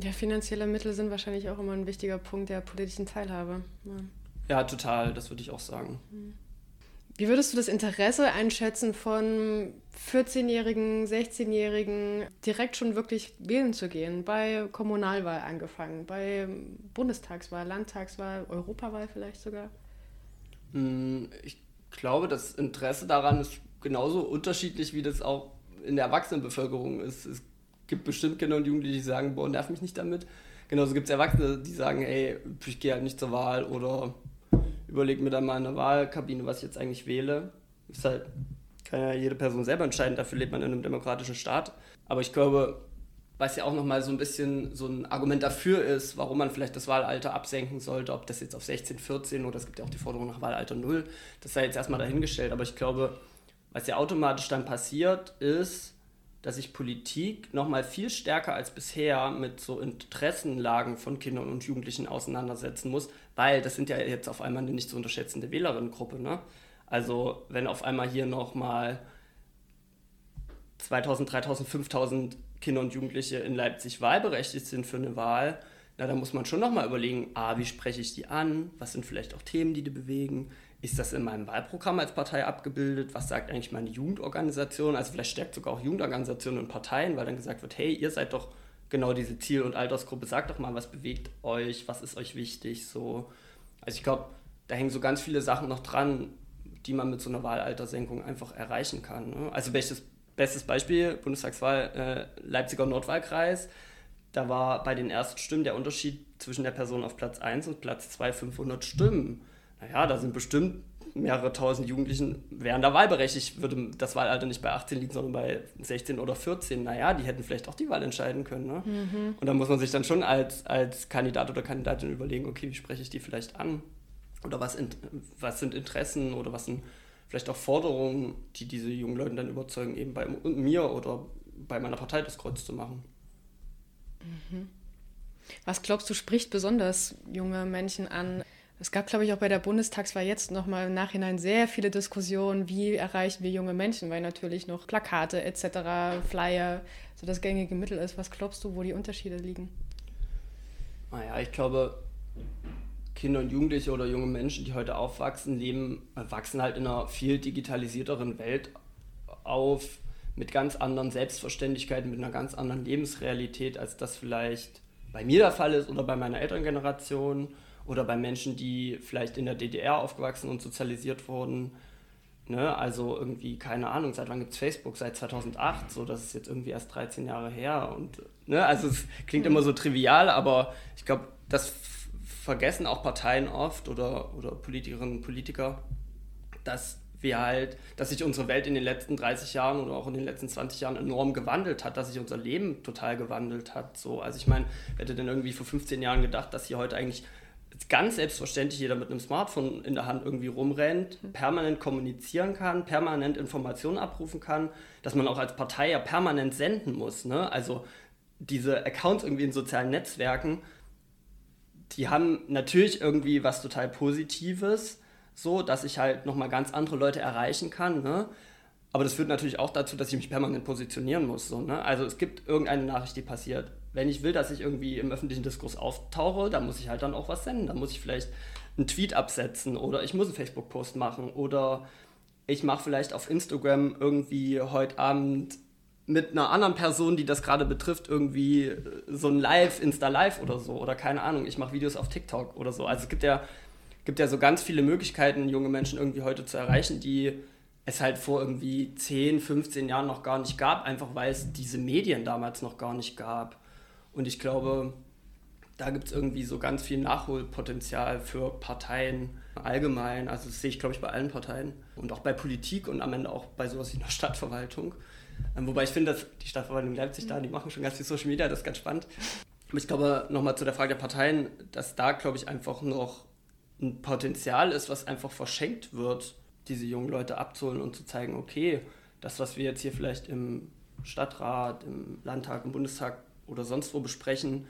Ja, finanzielle Mittel sind wahrscheinlich auch immer ein wichtiger Punkt der politischen Teilhabe. Ja, ja total, das würde ich auch sagen. Mhm. Wie würdest du das Interesse einschätzen von 14-Jährigen, 16-Jährigen, direkt schon wirklich wählen zu gehen? Bei Kommunalwahl angefangen, bei Bundestagswahl, Landtagswahl, Europawahl vielleicht sogar? Hm, ich glaube, das Interesse daran ist genauso unterschiedlich, wie das auch in der Erwachsenenbevölkerung ist. Es gibt bestimmt Kinder und Jugendliche, die sagen, boah, nerv mich nicht damit. Genauso gibt es Erwachsene, die sagen, ey, ich gehe halt nicht zur Wahl oder überlege mir dann mal in der Wahlkabine, was ich jetzt eigentlich wähle. Ist halt, kann ja jede Person selber entscheiden, dafür lebt man in einem demokratischen Staat. Aber ich glaube, was ja auch nochmal so ein bisschen so ein Argument dafür ist, warum man vielleicht das Wahlalter absenken sollte, ob das jetzt auf 16, 14 oder es gibt ja auch die Forderung nach Wahlalter 0, das sei jetzt erstmal dahingestellt. Aber ich glaube, was ja automatisch dann passiert, ist, dass sich Politik nochmal viel stärker als bisher mit so Interessenlagen von Kindern und Jugendlichen auseinandersetzen muss, weil das sind ja jetzt auf einmal eine nicht zu unterschätzende Wählerinnengruppe. Ne? Also wenn auf einmal hier nochmal 2000, 3000, 5000 Kinder und Jugendliche in Leipzig wahlberechtigt sind für eine Wahl, na, da muss man schon nochmal überlegen, ah, wie spreche ich die an? Was sind vielleicht auch Themen, die die bewegen? Ist das in meinem Wahlprogramm als Partei abgebildet? Was sagt eigentlich meine Jugendorganisation? Also vielleicht stärkt sogar auch Jugendorganisationen und Parteien, weil dann gesagt wird, hey, ihr seid doch genau diese Ziel- und Altersgruppe, sagt doch mal, was bewegt euch, was ist euch wichtig, so. Also ich glaube, da hängen so ganz viele Sachen noch dran, die man mit so einer Wahlaltersenkung einfach erreichen kann. Ne? Also welches Bestes Beispiel, Bundestagswahl äh, Leipziger Nordwahlkreis. Da war bei den ersten Stimmen der Unterschied zwischen der Person auf Platz 1 und Platz 2 500 Stimmen. Naja, da sind bestimmt mehrere tausend Jugendlichen, wären da wahlberechtigt, würde das Wahlalter nicht bei 18 liegen, sondern bei 16 oder 14. Naja, die hätten vielleicht auch die Wahl entscheiden können. Ne? Mhm. Und da muss man sich dann schon als, als Kandidat oder Kandidatin überlegen, okay, wie spreche ich die vielleicht an? Oder was, was sind Interessen oder was sind vielleicht auch Forderungen, die diese jungen Leute dann überzeugen, eben bei mir oder bei meiner Partei das Kreuz zu machen. Mhm. Was glaubst du, spricht besonders junge Menschen an? Es gab, glaube ich, auch bei der Bundestagswahl jetzt nochmal im Nachhinein sehr viele Diskussionen, wie erreichen wir junge Menschen, weil natürlich noch Plakate etc., Flyer so das gängige Mittel ist. Was glaubst du, wo die Unterschiede liegen? Naja, ich glaube, Kinder und Jugendliche oder junge Menschen, die heute aufwachsen, leben, wachsen halt in einer viel digitalisierteren Welt auf, mit ganz anderen Selbstverständlichkeiten, mit einer ganz anderen Lebensrealität, als das vielleicht bei mir der Fall ist oder bei meiner älteren Generation oder bei Menschen, die vielleicht in der DDR aufgewachsen und sozialisiert wurden. Ne? Also irgendwie, keine Ahnung, seit wann gibt es Facebook? Seit 2008, so das ist jetzt irgendwie erst 13 Jahre her. Und, ne? Also es klingt immer so trivial, aber ich glaube, das vergessen auch Parteien oft oder, oder Politikerinnen und Politiker, dass wir halt, dass sich unsere Welt in den letzten 30 Jahren oder auch in den letzten 20 Jahren enorm gewandelt hat, dass sich unser Leben total gewandelt hat. So, also ich meine, wer hätte denn irgendwie vor 15 Jahren gedacht, dass hier heute eigentlich ganz selbstverständlich jeder mit einem Smartphone in der Hand irgendwie rumrennt, permanent kommunizieren kann, permanent Informationen abrufen kann, dass man auch als Partei ja permanent senden muss. Ne? Also diese Accounts irgendwie in sozialen Netzwerken, die haben natürlich irgendwie was total Positives, so, dass ich halt nochmal ganz andere Leute erreichen kann, ne? Aber das führt natürlich auch dazu, dass ich mich permanent positionieren muss. So, ne? Also es gibt irgendeine Nachricht, die passiert. Wenn ich will, dass ich irgendwie im öffentlichen Diskurs auftauche, dann muss ich halt dann auch was senden. Dann muss ich vielleicht einen Tweet absetzen oder ich muss einen Facebook-Post machen oder ich mache vielleicht auf Instagram irgendwie heute Abend mit einer anderen Person, die das gerade betrifft, irgendwie so ein Live, Insta-Live oder so oder keine Ahnung, ich mache Videos auf TikTok oder so. Also es gibt ja, gibt ja so ganz viele Möglichkeiten, junge Menschen irgendwie heute zu erreichen, die es halt vor irgendwie 10, 15 Jahren noch gar nicht gab, einfach weil es diese Medien damals noch gar nicht gab. Und ich glaube, da gibt es irgendwie so ganz viel Nachholpotenzial für Parteien allgemein. Also das sehe ich, glaube ich, bei allen Parteien und auch bei Politik und am Ende auch bei sowas wie einer Stadtverwaltung. Ähm, wobei ich finde, dass die Stadtverwaltung Leipzig da, die machen schon ganz viel Social Media, das ist ganz spannend. Aber ich glaube, nochmal zu der Frage der Parteien, dass da, glaube ich, einfach noch ein Potenzial ist, was einfach verschenkt wird, diese jungen Leute abzuholen und zu zeigen, okay, das, was wir jetzt hier vielleicht im Stadtrat, im Landtag, im Bundestag oder sonst wo besprechen,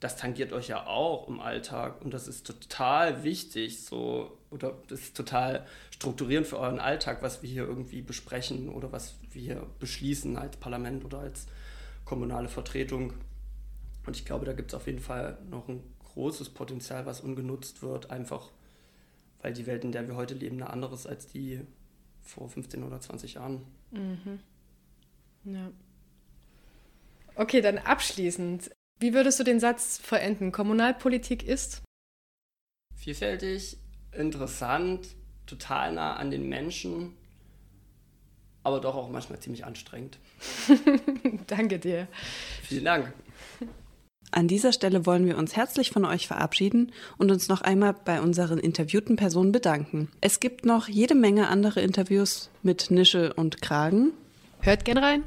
das tangiert euch ja auch im Alltag und das ist total wichtig, so oder das ist total strukturierend für euren Alltag, was wir hier irgendwie besprechen oder was wir beschließen als Parlament oder als kommunale Vertretung. Und ich glaube, da gibt es auf jeden Fall noch ein großes Potenzial, was ungenutzt wird, einfach weil die Welt, in der wir heute leben, eine andere ist als die vor 15 oder 20 Jahren. Mhm. Ja. Okay, dann abschließend. Wie würdest du den Satz verenden? Kommunalpolitik ist? Vielfältig, interessant, total nah an den Menschen, aber doch auch manchmal ziemlich anstrengend. [laughs] Danke dir. Vielen Dank. An dieser Stelle wollen wir uns herzlich von euch verabschieden und uns noch einmal bei unseren interviewten Personen bedanken. Es gibt noch jede Menge andere Interviews mit Nische und Kragen. Hört gern rein.